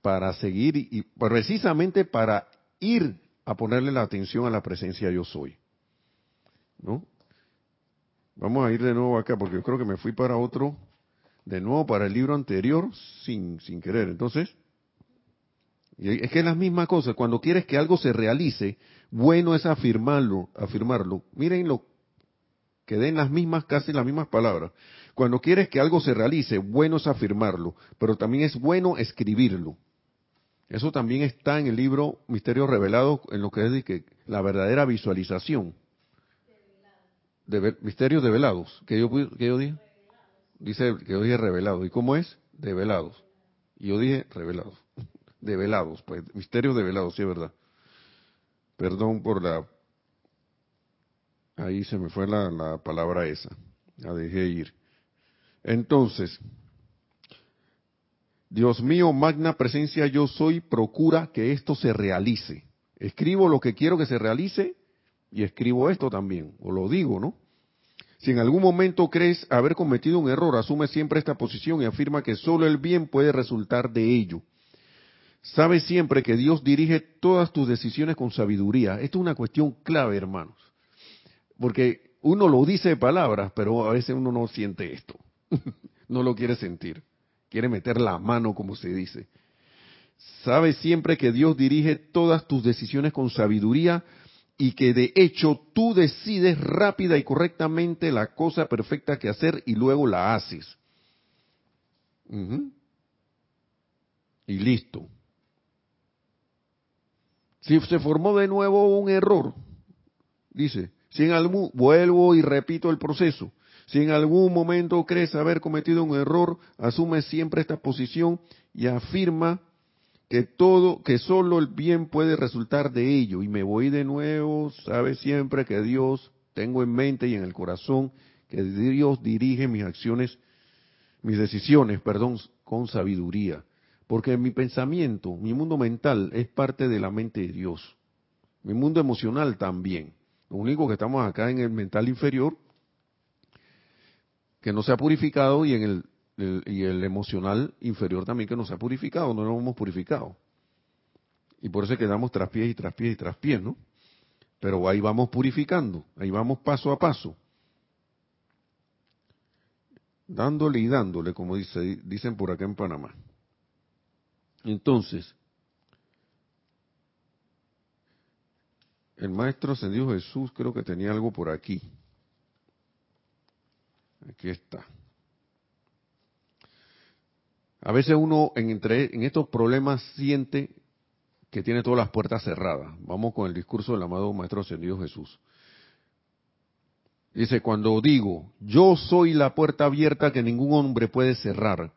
para seguir y precisamente para ir a ponerle la atención a la presencia yo soy. ¿No? Vamos a ir de nuevo acá porque yo creo que me fui para otro, de nuevo para el libro anterior sin, sin querer. Entonces, es que es la misma cosa, cuando quieres que algo se realice, bueno es afirmarlo, afirmarlo. Miren lo que den las mismas, casi las mismas palabras. Cuando quieres que algo se realice, bueno es afirmarlo, pero también es bueno escribirlo. Eso también está en el libro Misterios Revelados, en lo que es que la verdadera visualización. De, misterios develados. que yo, que yo dije? Dice que yo dije revelado. ¿Y cómo es? Develados. Y yo dije revelados. (laughs) Develados, pues. Misterios develados, sí es verdad. Perdón por la Ahí se me fue la, palabra esa. La dejé ir. Entonces, Dios mío, magna presencia yo soy, procura que esto se realice. Escribo lo que quiero que se realice y escribo esto también, o lo digo, ¿no? Si en algún momento crees haber cometido un error, asume siempre esta posición y afirma que solo el bien puede resultar de ello. Sabe siempre que Dios dirige todas tus decisiones con sabiduría. Esto es una cuestión clave, hermanos. Porque uno lo dice de palabras, pero a veces uno no siente esto. (laughs) no lo quiere sentir. Quiere meter la mano, como se dice. Sabe siempre que Dios dirige todas tus decisiones con sabiduría y que de hecho tú decides rápida y correctamente la cosa perfecta que hacer y luego la haces. Y listo. Si se formó de nuevo un error, dice, si en algún, vuelvo y repito el proceso, si en algún momento crees haber cometido un error, asume siempre esta posición y afirma que todo, que solo el bien puede resultar de ello. Y me voy de nuevo, sabe siempre que Dios, tengo en mente y en el corazón, que Dios dirige mis acciones, mis decisiones, perdón, con sabiduría. Porque mi pensamiento, mi mundo mental es parte de la mente de Dios. Mi mundo emocional también. Lo único que estamos acá en el mental inferior, que no se ha purificado, y en el y el emocional inferior también que nos ha purificado, no lo hemos purificado. Y por eso quedamos tras pies y tras pies y tras pies, ¿no? Pero ahí vamos purificando, ahí vamos paso a paso. Dándole y dándole, como dice, dicen por acá en Panamá. Entonces, el maestro ascendido Jesús creo que tenía algo por aquí. Aquí está. A veces uno en, entre, en estos problemas siente que tiene todas las puertas cerradas. Vamos con el discurso del amado Maestro Ascendido Jesús. Dice, cuando digo, yo soy la puerta abierta que ningún hombre puede cerrar,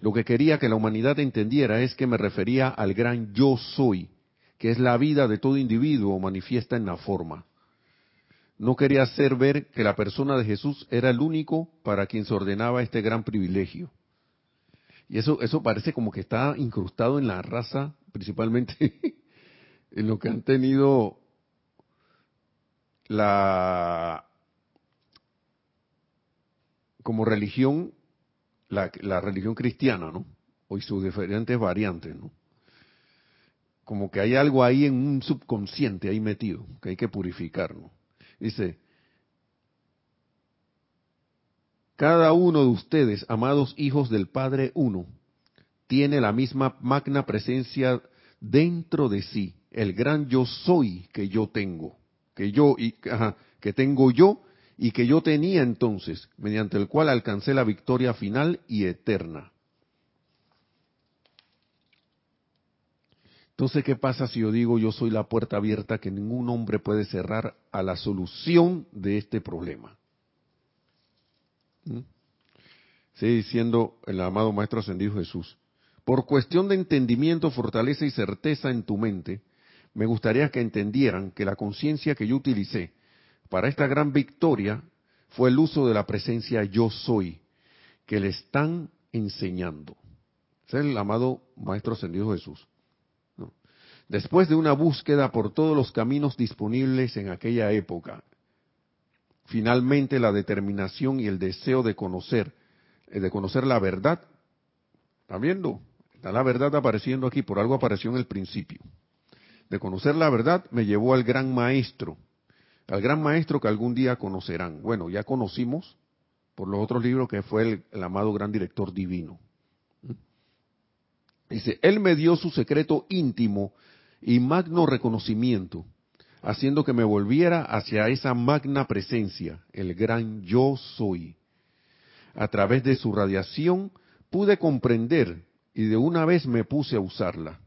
lo que quería que la humanidad entendiera es que me refería al gran yo soy, que es la vida de todo individuo manifiesta en la forma. No quería hacer ver que la persona de Jesús era el único para quien se ordenaba este gran privilegio. Y eso, eso parece como que está incrustado en la raza, principalmente (laughs) en lo que han tenido la como religión, la, religión cristiana, ¿no? O sus diferentes variantes, ¿no? Como que hay algo ahí en un subconsciente ahí metido, que hay que purificar, ¿no? Dice, Cada uno de ustedes, amados hijos del Padre Uno, tiene la misma magna presencia dentro de sí, el gran yo soy que yo tengo, que yo y que tengo yo y que yo tenía entonces, mediante el cual alcancé la victoria final y eterna. Entonces, ¿qué pasa si yo digo yo soy la puerta abierta que ningún hombre puede cerrar a la solución de este problema? ¿Mm? Sigue diciendo el amado Maestro Ascendido Jesús. Por cuestión de entendimiento, fortaleza y certeza en tu mente, me gustaría que entendieran que la conciencia que yo utilicé para esta gran victoria fue el uso de la presencia yo soy, que le están enseñando. Es el amado Maestro Ascendido Jesús. Después de una búsqueda por todos los caminos disponibles en aquella época, finalmente la determinación y el deseo de conocer, eh, de conocer la verdad. ¿Está viendo? Está la verdad apareciendo aquí, por algo apareció en el principio. De conocer la verdad me llevó al gran maestro, al gran maestro que algún día conocerán. Bueno, ya conocimos por los otros libros que fue el, el amado gran director divino. Dice, él me dio su secreto íntimo y magno reconocimiento haciendo que me volviera hacia esa magna presencia, el gran yo soy. A través de su radiación pude comprender y de una vez me puse a usarla.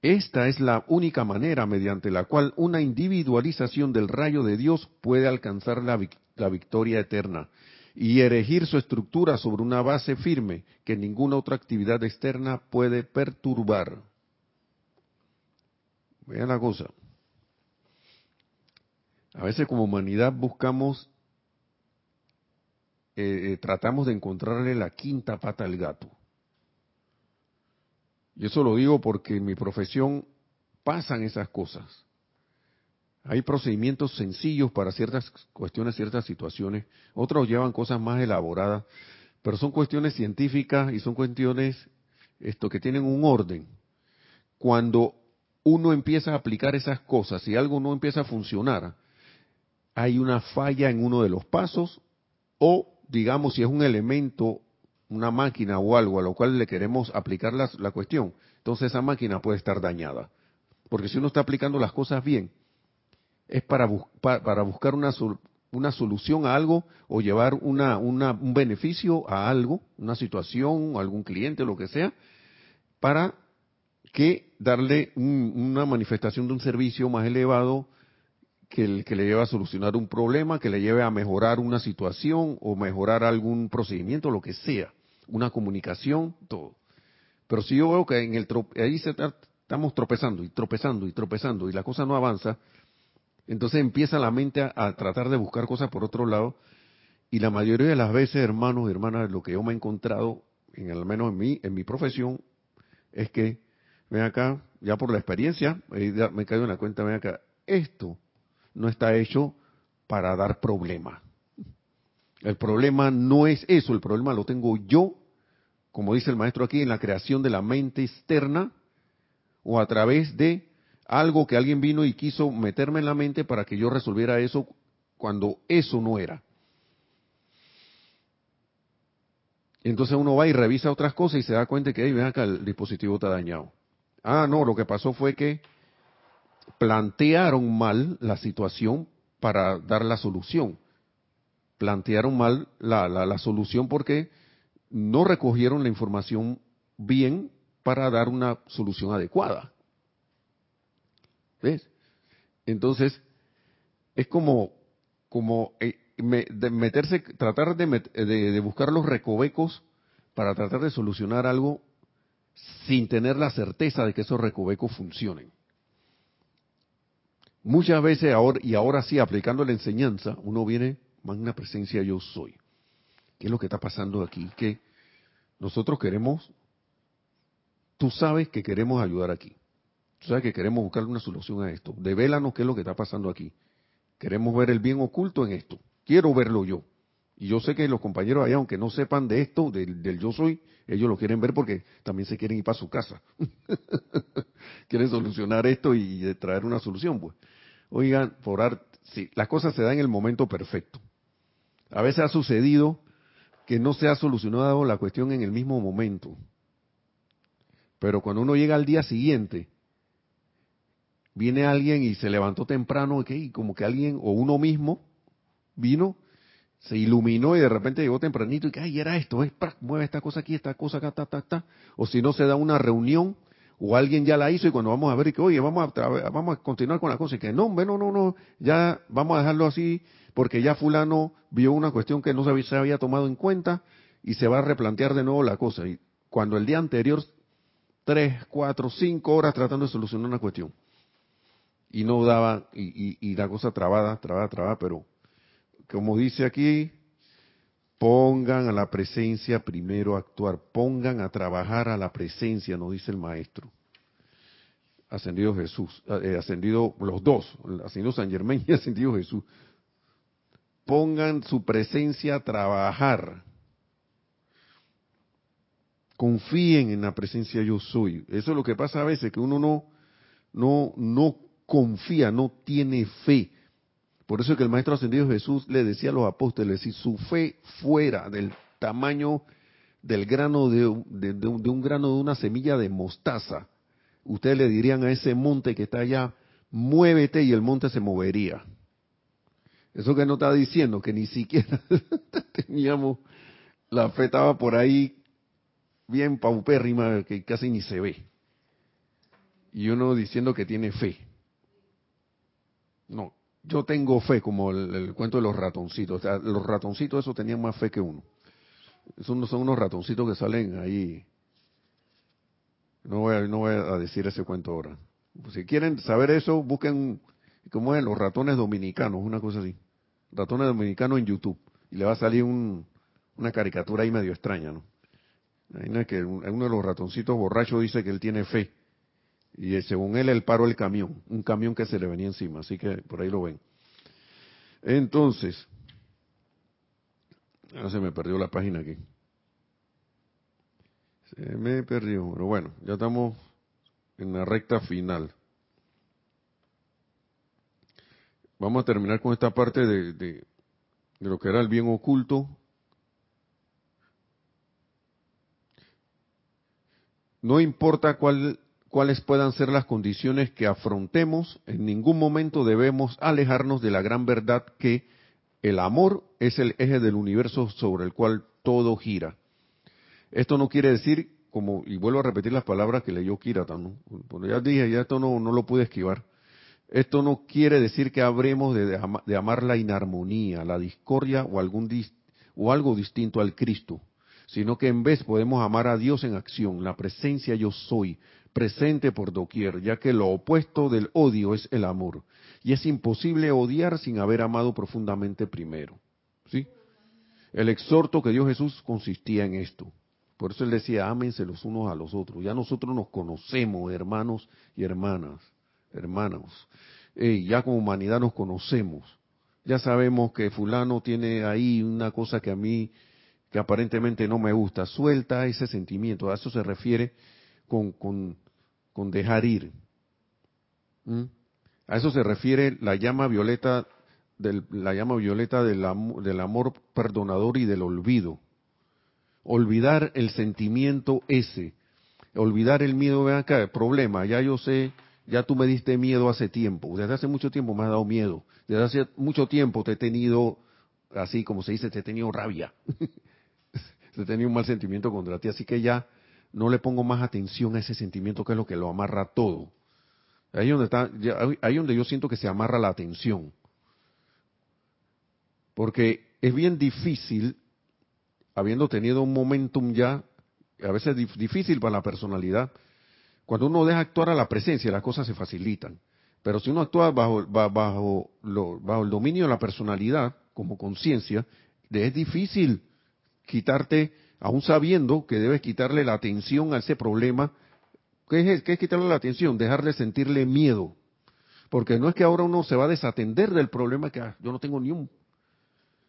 Esta es la única manera mediante la cual una individualización del rayo de Dios puede alcanzar la, la victoria eterna y erigir su estructura sobre una base firme que ninguna otra actividad externa puede perturbar. Vean la cosa. A veces como humanidad buscamos, eh, eh, tratamos de encontrarle la quinta pata al gato. Y eso lo digo porque en mi profesión pasan esas cosas. Hay procedimientos sencillos para ciertas cuestiones, ciertas situaciones. Otros llevan cosas más elaboradas, pero son cuestiones científicas y son cuestiones esto que tienen un orden. Cuando uno empieza a aplicar esas cosas y algo no empieza a funcionar, hay una falla en uno de los pasos o digamos si es un elemento, una máquina o algo a lo cual le queremos aplicar la, cuestión, entonces esa máquina puede estar dañada. Porque si uno está aplicando las cosas bien, es para, para buscar una, una solución a algo o llevar una, un beneficio a algo, una situación, algún cliente, lo que sea, para que darle una manifestación de un servicio más elevado que, el, que le lleve a solucionar un problema, que le lleve a mejorar una situación o mejorar algún procedimiento, lo que sea, una comunicación, todo. Pero si yo veo que en el ahí estamos tropezando y tropezando y tropezando y la cosa no avanza, entonces empieza la mente a, tratar de buscar cosas por otro lado y la mayoría de las veces, hermanos y hermanas, lo que yo me he encontrado, en al menos en mi, en mi profesión, es que, ven acá, ya por la experiencia, me caído en la cuenta, ven acá, esto no está hecho para dar problema. El problema no es eso, el problema lo tengo yo, como dice el maestro aquí, en la creación de la mente externa o a través de algo que alguien vino y quiso meterme en la mente para que yo resolviera eso cuando eso no era. Entonces uno va y revisa otras cosas y se da cuenta que, ahí ven acá, el dispositivo está dañado. Ah, no, lo que pasó fue que plantearon mal la situación para dar la solución. Plantearon mal la, la, solución porque no recogieron la información bien para dar una solución adecuada. ¿Ves? Entonces, es como, como eh, de meterse, tratar de, de, buscar los recovecos para tratar de solucionar algo sin tener la certeza de que esos recovecos funcionen. Muchas veces, ahora, y ahora sí, aplicando la enseñanza, uno viene, magna presencia yo soy. ¿Qué es lo que está pasando aquí? Que nosotros queremos, tú sabes que queremos ayudar aquí. Tú sabes que queremos buscar una solución a esto. Devélanos qué es lo que está pasando aquí. Queremos ver el bien oculto en esto. Quiero verlo yo. Y yo sé que los compañeros allá, aunque no sepan de esto, del, yo soy, ellos lo quieren ver porque también se quieren ir para su casa. (laughs) quieren solucionar esto y traer una solución, pues. Oigan, por arte, sí, las cosas se dan en el momento perfecto. A veces ha sucedido que no se ha solucionado la cuestión en el mismo momento. Pero cuando uno llega al día siguiente, viene alguien y se levantó temprano, y como que alguien, o uno mismo, vino, se iluminó y de repente llegó tempranito y que, ay, era esto, es, mueve esta cosa aquí, esta cosa acá, ta, ta, ta. O si no, se da una reunión o alguien ya la hizo y cuando vamos a ver y que, oye, vamos a, vamos a continuar con la cosa y que no, no, no, no, ya vamos a dejarlo así porque ya fulano vio una cuestión que no se había, tomado en cuenta y se va a replantear de nuevo la cosa. Y cuando el día anterior, tres, cuatro, cinco horas tratando de solucionar una cuestión y no daba, y, y la cosa trabada, trabada, trabada, pero como dice aquí, Pongan a la presencia primero a actuar, pongan a trabajar a la presencia, nos dice el maestro. Ascendido Jesús, eh, ascendido los dos, ascendido San Germán y (laughs) ascendido Jesús. Pongan su presencia a trabajar. Confíen en la presencia yo soy. Eso es lo que pasa a veces, que uno no, no, no confía, no tiene fe. Por eso es que el Maestro Ascendido Jesús le decía a los apóstoles, si su fe fuera del tamaño del grano de, un, grano de una semilla de mostaza, ustedes le dirían a ese monte que está allá, muévete y el monte se movería. Eso que no está diciendo, que ni siquiera (laughs) teníamos, la fe estaba por ahí bien paupérrima, que casi ni se ve. Y uno diciendo que tiene fe. No, yo tengo fe, como el, cuento de los ratoncitos. los ratoncitos, eso tenían más fe que uno. Esos son unos ratoncitos que salen ahí. No voy, a, no voy a decir ese cuento ahora. Si quieren saber eso, busquen, ¿cómo es? Los ratones dominicanos, una cosa así. Ratones dominicanos en YouTube. Y le va a salir una caricatura ahí medio extraña, ¿no? Imagina que uno de los ratoncitos borrachos dice que él tiene fe y según él, él paró el camión, un camión que se le venía encima, así que por ahí lo ven. Entonces, ahora se me perdió la página aquí. Se me perdió, pero bueno, ya estamos en la recta final. Vamos a terminar con esta parte de, de lo que era el bien oculto no importa cuál, cuáles puedan ser las condiciones que afrontemos, en ningún momento debemos alejarnos de la gran verdad que el amor es el eje del universo sobre el cual todo gira. Esto no quiere decir, como, y vuelvo a repetir las palabras que leyó Kirata, ¿no? ya dije, ya esto no, no lo pude esquivar. Esto no quiere decir que habremos de, de amar la inarmonía, la discordia o, algún o algo distinto al Cristo, sino que en vez podemos amar a Dios en acción, la presencia yo soy, presente por doquier, ya que lo opuesto del odio es el amor, y es imposible odiar sin haber amado profundamente primero. ¿Sí? El exhorto que dio Jesús consistía en esto. Por eso él decía, ámense los unos a los otros. Ya nosotros nos conocemos, hermanos y hermanas hermanos. ya como humanidad nos conocemos. Ya sabemos que fulano tiene ahí una cosa que a mí, que aparentemente no me gusta. Suelta ese sentimiento. A eso se refiere con, con, dejar ir. ¿Mm? A eso se refiere la llama violeta del, la llama violeta del, del amor perdonador y del olvido. Olvidar el sentimiento ese. Olvidar el miedo, vean acá, el problema, ya yo sé ya tú me diste miedo hace tiempo, desde hace mucho tiempo me has dado miedo, desde hace mucho tiempo te he tenido, así como se dice, te he tenido rabia, (laughs) te he tenido un mal sentimiento contra ti, así que ya no le pongo más atención a ese sentimiento que es lo que lo amarra todo. Ahí donde está, ahí donde yo siento que se amarra la atención. Porque es bien difícil, habiendo tenido un momentum ya, a veces difícil para la personalidad, cuando uno deja actuar a la presencia, las cosas se facilitan. Pero si uno actúa bajo, bajo, bajo el dominio de la personalidad, como conciencia, es difícil quitarte, aún sabiendo que debes quitarle la atención a ese problema. ¿Qué es, es quitarle la atención? Dejarle sentirle miedo. Porque no es que ahora uno se va a desatender del problema que ah, yo no tengo ni un...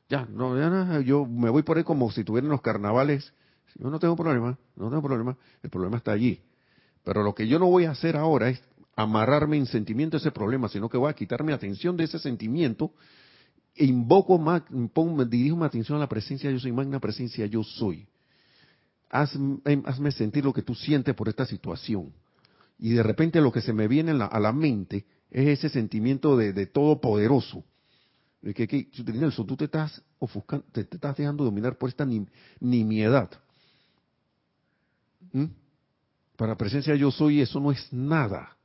Ya, no, ya, yo me voy por ahí como si tuviera los carnavales. Yo no tengo problema, no tengo problema. El problema está allí. Pero lo que yo no voy a hacer ahora es amarrarme en sentimiento a ese problema, sino que voy a quitarme atención de ese sentimiento e invoco, me dirijo mi atención a la presencia yo soy, magna presencia yo soy. Em, hazme, sentir lo que tú sientes por esta situación. Y de repente lo que se me viene a la mente es ese sentimiento de, de todopoderoso. De que, tú te estás te, dejando dominar por esta nimiedad. ¿Mm? Para presencia yo soy, eso no es nada.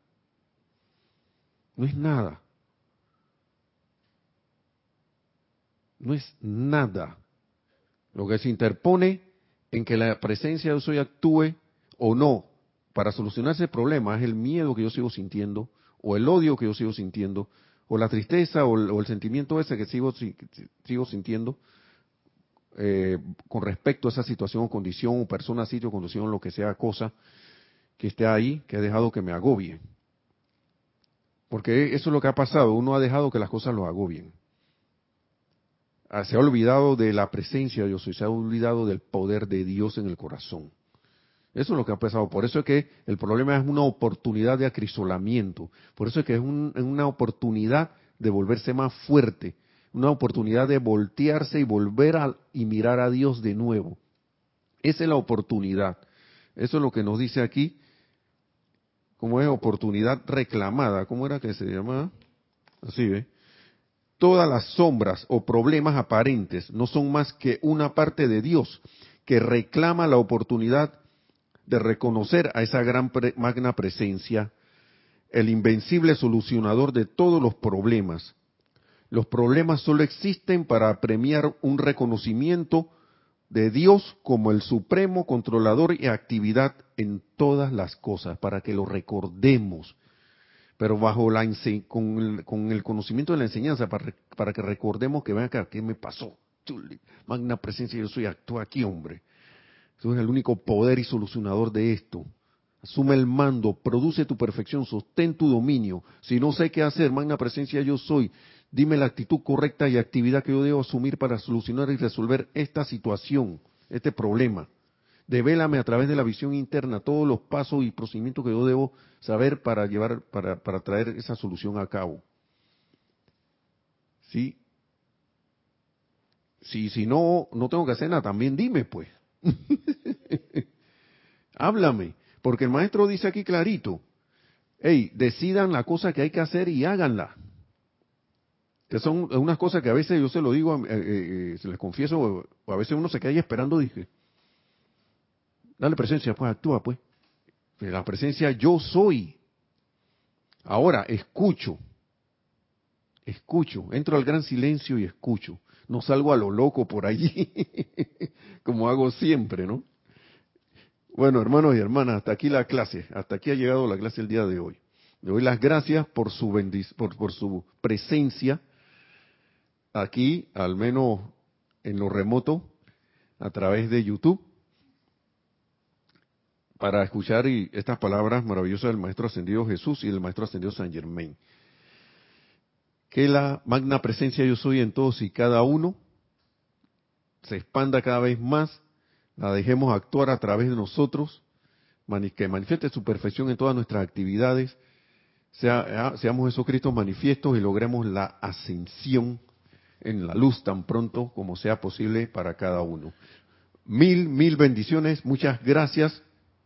No es nada. No es nada. Lo que se interpone en que la presencia yo soy actúe o no para solucionar ese problema es el miedo que yo sigo sintiendo, o el odio que yo sigo sintiendo, o la tristeza, o el, sentimiento ese que sigo, sigo sintiendo eh, con respecto a esa situación o condición, o persona, sitio, condición, lo que sea cosa, que esté ahí, que ha dejado que me agobie. Porque eso es lo que ha pasado, uno ha dejado que las cosas lo agobien. Ah, se ha olvidado de la presencia de Dios se ha olvidado del poder de Dios en el corazón. Eso es lo que ha pasado. Por eso es que el problema es una oportunidad de acrisolamiento. Por eso es que es una oportunidad de volverse más fuerte. Una oportunidad de voltearse y volver a, y mirar a Dios de nuevo. Esa es la oportunidad. Eso es lo que nos dice aquí como es oportunidad reclamada, ¿cómo era que se llamaba? Así ve. Todas las sombras o problemas aparentes no son más que una parte de Dios que reclama la oportunidad de reconocer a esa gran magna presencia, el invencible solucionador de todos los problemas. Los problemas solo existen para premiar un reconocimiento de Dios como el supremo controlador y actividad en todas las cosas, para que lo recordemos, pero bajo la con el, con el conocimiento de la enseñanza, para, para que recordemos que ven acá, ¿qué me pasó? Magna presencia, yo soy, actúa aquí, hombre. Tú eres el único poder y solucionador de esto. Asume el mando, produce tu perfección, sostén tu dominio. Si no sé qué hacer, magna presencia yo soy. Dime la actitud correcta y actividad que yo debo asumir para solucionar y resolver esta situación, este problema. Devélame a través de la visión interna todos los pasos y procedimientos que yo debo saber para llevar, para, para traer esa solución a cabo. ¿Sí? Si, si no, no tengo que hacer nada, también dime, pues. (laughs) Háblame. Porque el maestro dice aquí clarito, hey, decidan la cosa que hay que hacer y háganla. Que son unas cosas que a veces yo se lo digo, eh, eh, eh, se les confieso, a veces uno se queda ahí esperando, dije, dale presencia, pues actúa, pues. La presencia yo soy. Ahora, escucho. Escucho. Entro al gran silencio y escucho. No salgo a lo loco por allí, (laughs) como hago siempre, ¿no? Bueno, hermanos y hermanas, hasta aquí la clase. Hasta aquí ha llegado la clase el día de hoy. Le doy las gracias por su, por, por su presencia aquí, al menos en lo remoto, a través de YouTube, para escuchar estas palabras maravillosas del Maestro Ascendido Jesús y del Maestro Ascendido San Germain. Que la magna presencia yo soy en todos y cada uno se expanda cada vez más, la dejemos actuar a través de nosotros, que manifieste su perfección en todas nuestras actividades, sea, seamos esos Cristos manifiestos y logremos la ascensión en la luz tan pronto como sea posible para cada uno. Mil, mil bendiciones, muchas gracias